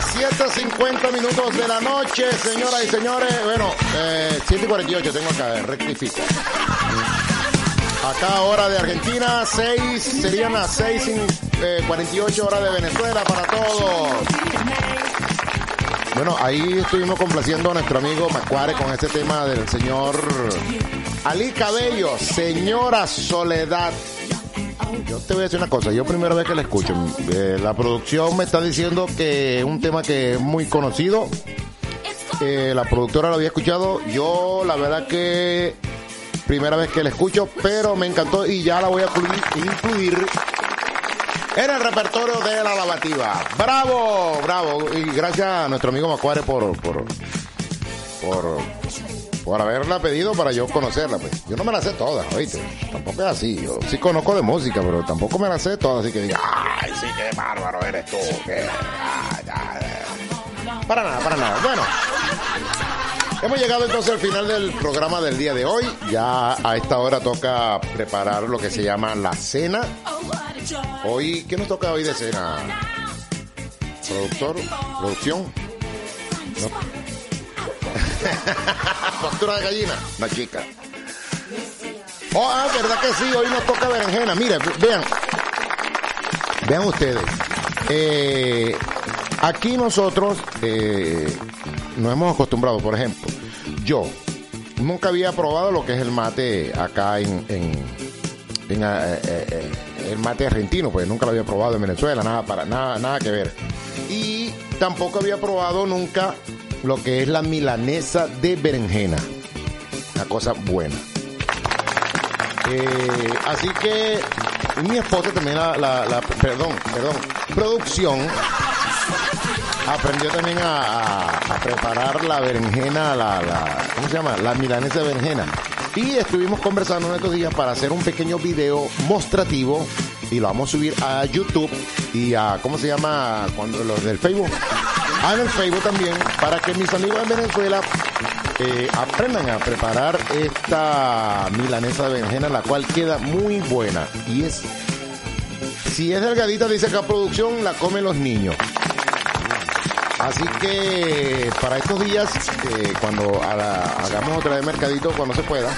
Las 7.50 minutos de la noche, señoras y señores. Bueno, eh, 7.48 tengo acá, rectifico. Acá hora de Argentina, 6, serían las 6.48 horas de Venezuela para todos. Bueno, ahí estuvimos complaciendo a nuestro amigo Macuare con este tema del señor Ali Cabello, señora Soledad. Yo te voy a decir una cosa, yo primera vez que la escucho, eh, la producción me está diciendo que es un tema que es muy conocido. Eh, la productora lo había escuchado, yo la verdad que primera vez que la escucho, pero me encantó y ya la voy a incluir, en el repertorio de la lavativa. Bravo, bravo. Y gracias a nuestro amigo Macuare por, por, por, por haberla pedido para yo conocerla. Pues. Yo no me la sé todas, oíste. Tampoco es así. Yo sí conozco de música, pero tampoco me la sé todas. Así que diga, ay, sí, qué bárbaro eres tú. qué- ay, ay, ay". Para nada, para nada. Bueno. Hemos llegado entonces al final del programa del día de hoy. Ya a esta hora toca preparar lo que se llama la cena. Hoy, ¿qué nos toca hoy de cena? ¿Productor? ¿Producción? Factura de gallina. Una chica. Oh, ah, verdad que sí, hoy nos toca berenjena. Mire, ve- vean. Vean ustedes. Eh, aquí nosotros eh, nos hemos acostumbrado, por ejemplo, yo nunca había probado lo que es el mate acá en, eh, eh, el mate argentino, pues nunca lo había probado en Venezuela, nada para nada, nada que ver. Y tampoco había probado nunca lo que es la milanesa de berenjena. Una cosa buena. Eh, así que mi esposa también la, la- la- perdón, perdón, producción aprendió también a, preparar la berenjena, la, la, ¿cómo se llama? La milanesa de berenjena. Y estuvimos conversando en estos días para hacer un pequeño video mostrativo y lo vamos a subir a YouTube y a, ¿cómo se llama? Cuando los del Facebook. Ah, en el Facebook también, para que mis amigos en Venezuela eh, aprendan a preparar esta milanesa de berenjena, la cual queda muy buena. Y es, si es delgadita, dice acá producción, la comen los niños. Así que para estos días, eh, cuando hagamos otra vez mercadito, cuando se pueda,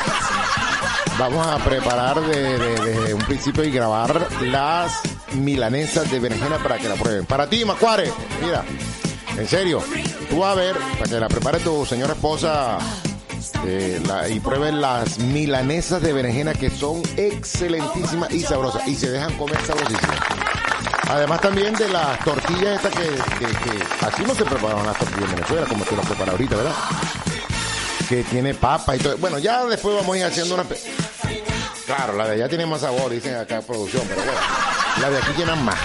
vamos a preparar de- de- desde un principio y grabar las milanesas de berenjena para que la prueben. Para ti, Macuare, mira, en serio, tú vas a ver, para que la prepare tu señora esposa eh, y prueben las milanesas de berenjena que son excelentísimas y sabrosas y se dejan comer sabrosísimas. Además también de las tortillas estas que, que, así no se preparan las tortillas en Venezuela como tú las preparas ahorita, ¿verdad? Que tiene papa y todo. Bueno, ya después vamos a ir haciendo una... Claro, la de allá tiene más sabor, dicen acá en producción, pero bueno, la de aquí llenan más.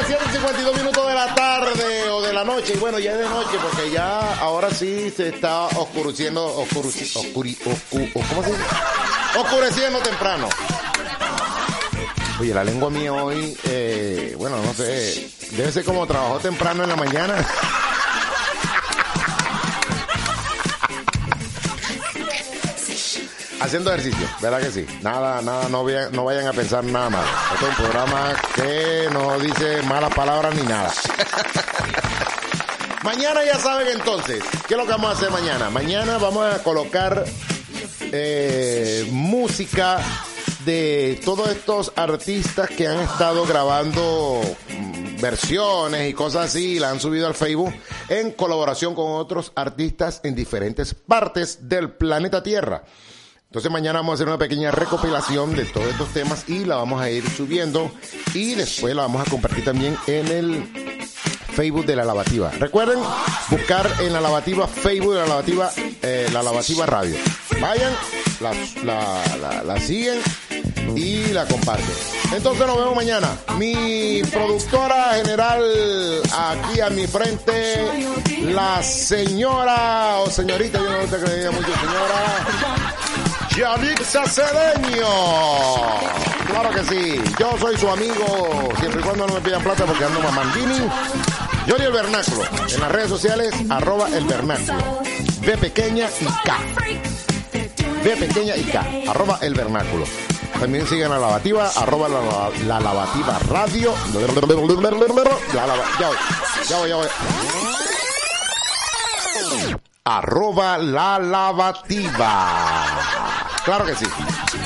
Las 7.52 minutos de la tarde o de la noche, y bueno, ya es de noche, porque ya ahora sí se está oscureciendo, oscureci- oscuri- oscu- ¿cómo se dice? Oscureciendo temprano. Oye, la lengua mía hoy, eh, bueno, no sé, debe ser como trabajó temprano en la mañana. Haciendo ejercicio, ¿verdad que sí? Nada, nada, no vayan, no vayan a pensar nada mal. Este es un programa que no dice malas palabras ni nada. mañana ya saben entonces, ¿qué es lo que vamos a hacer mañana? Mañana vamos a colocar eh, música de todos estos artistas que han estado grabando mm, versiones y cosas así la han subido al Facebook en colaboración con otros artistas en diferentes partes del planeta Tierra. Entonces mañana vamos a hacer una pequeña recopilación de todos estos temas y la vamos a ir subiendo y después la vamos a compartir también en el Facebook de la lavativa. Recuerden buscar en la lavativa, Facebook de la lavativa, eh, la lavativa radio. Vayan, la, la- siguen y la comparten. Entonces nos vemos mañana. Mi productora general aquí a mi frente, la señora o señorita, yo no te creía mucho, señora. Yalixa Cedeño. Claro que sí. Yo soy su amigo, siempre y cuando no me pidan plata porque ando mamandini. Yori el Vernáculo. En las redes sociales, arroba el Vernáculo. B pequeña y K. B pequeña y K. Arroba el Vernáculo. También sigan a la lavativa, arroba la, la lavativa radio. La lava- ya voy, ya voy, ya voy. Arroba la lavativa. Claro que sí.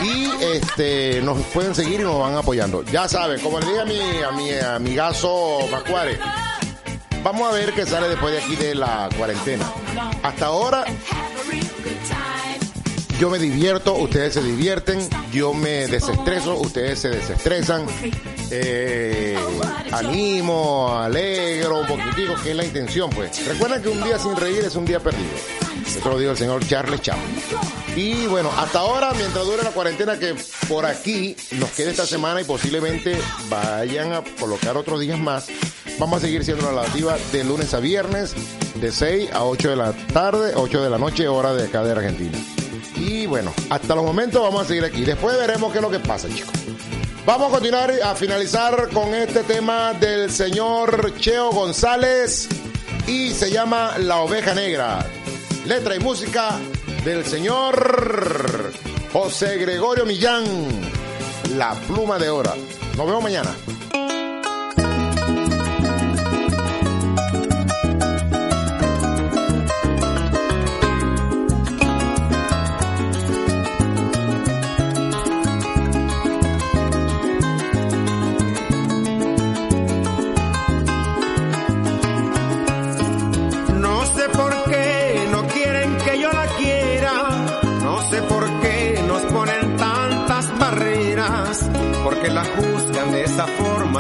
Y este nos pueden seguir y nos van apoyando. Ya saben, como le dije a mi, a mi amigazo Macuare, vamos a ver qué sale después de aquí de la cuarentena. Hasta ahora yo me divierto, ustedes se divierten, yo me desestreso, ustedes se desestresan, eh, animo, alegro un poquitico, que es la intención, pues. Recuerden que un día sin reír es un día perdido. Eso lo dijo el señor Charles Chaplin. Y bueno, hasta ahora, mientras dure la cuarentena, que por aquí nos quede esta semana y posiblemente vayan a colocar otros días más, vamos a seguir siendo la lavativa de lunes a viernes, de 6 a 8 de la tarde, 8 de la noche, hora de acá de Argentina. Y bueno, hasta los momentos vamos a seguir aquí. Después veremos qué es lo que pasa, chicos. Vamos a continuar a finalizar con este tema del señor Cheo González y se llama La Oveja Negra. Letra y música del señor José Gregorio Millán, La Pluma de Hora. Nos vemos mañana.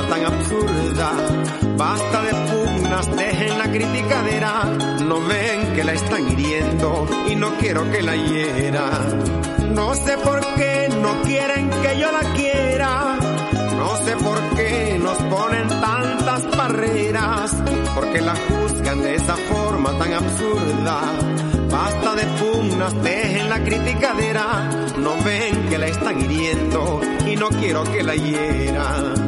Tan absurda. Basta de pugnas, dejen la criticadera. No ven que la están hiriendo y no quiero que la hiera. No sé por qué no quieren que yo la quiera. No sé por qué nos ponen tantas barreras, porque la juzgan de esa forma tan absurda. Basta de pugnas, dejen la criticadera, no ven que la están hiriendo y no quiero que la hiera.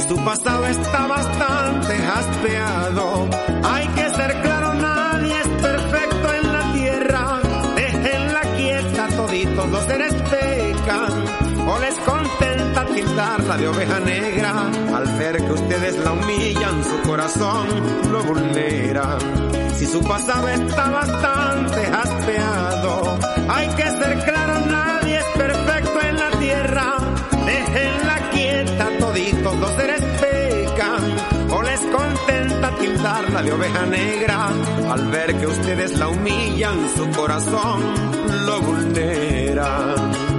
Si su pasado está bastante jaspeado, hay que ser claro, nadie es perfecto en la tierra. Déjenla quieta, toditos los seres pecan. O les contenta tildarla de oveja negra al ver que ustedes la humillan, su corazón lo vulnera. Si su pasado está bastante jaspeado, hay que ser claro, nadie es perfecto toditos los seres pecan. O les contenta tildarla de oveja negra al ver que ustedes la humillan, su corazón lo vulnera.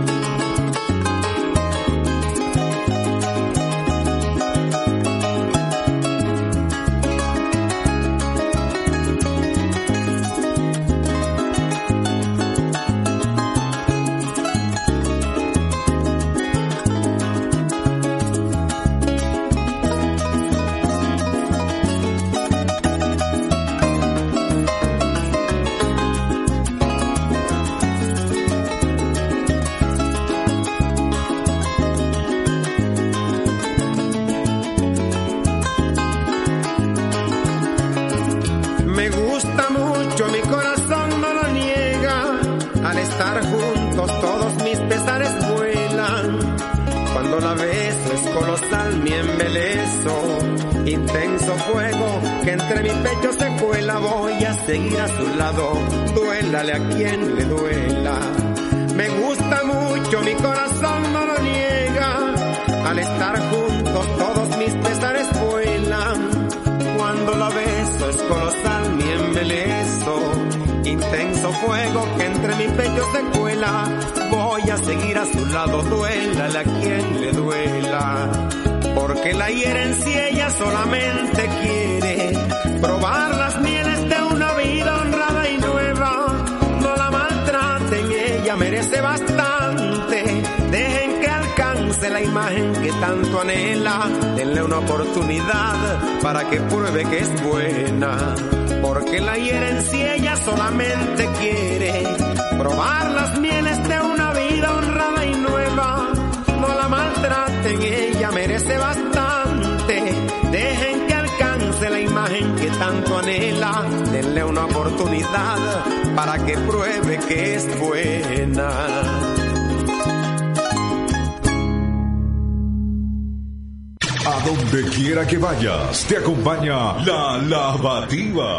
Imagen que tanto anhela. Denle una oportunidad para que pruebe que es buena. Porque la hieren si ella solamente quiere probar las mieles de una vida honrada y nueva. No la maltraten, ella merece bastante. Dejen que alcance la imagen que tanto anhela. Denle una oportunidad para que pruebe que es buena. Donde quiera que vayas, te acompaña la lavativa.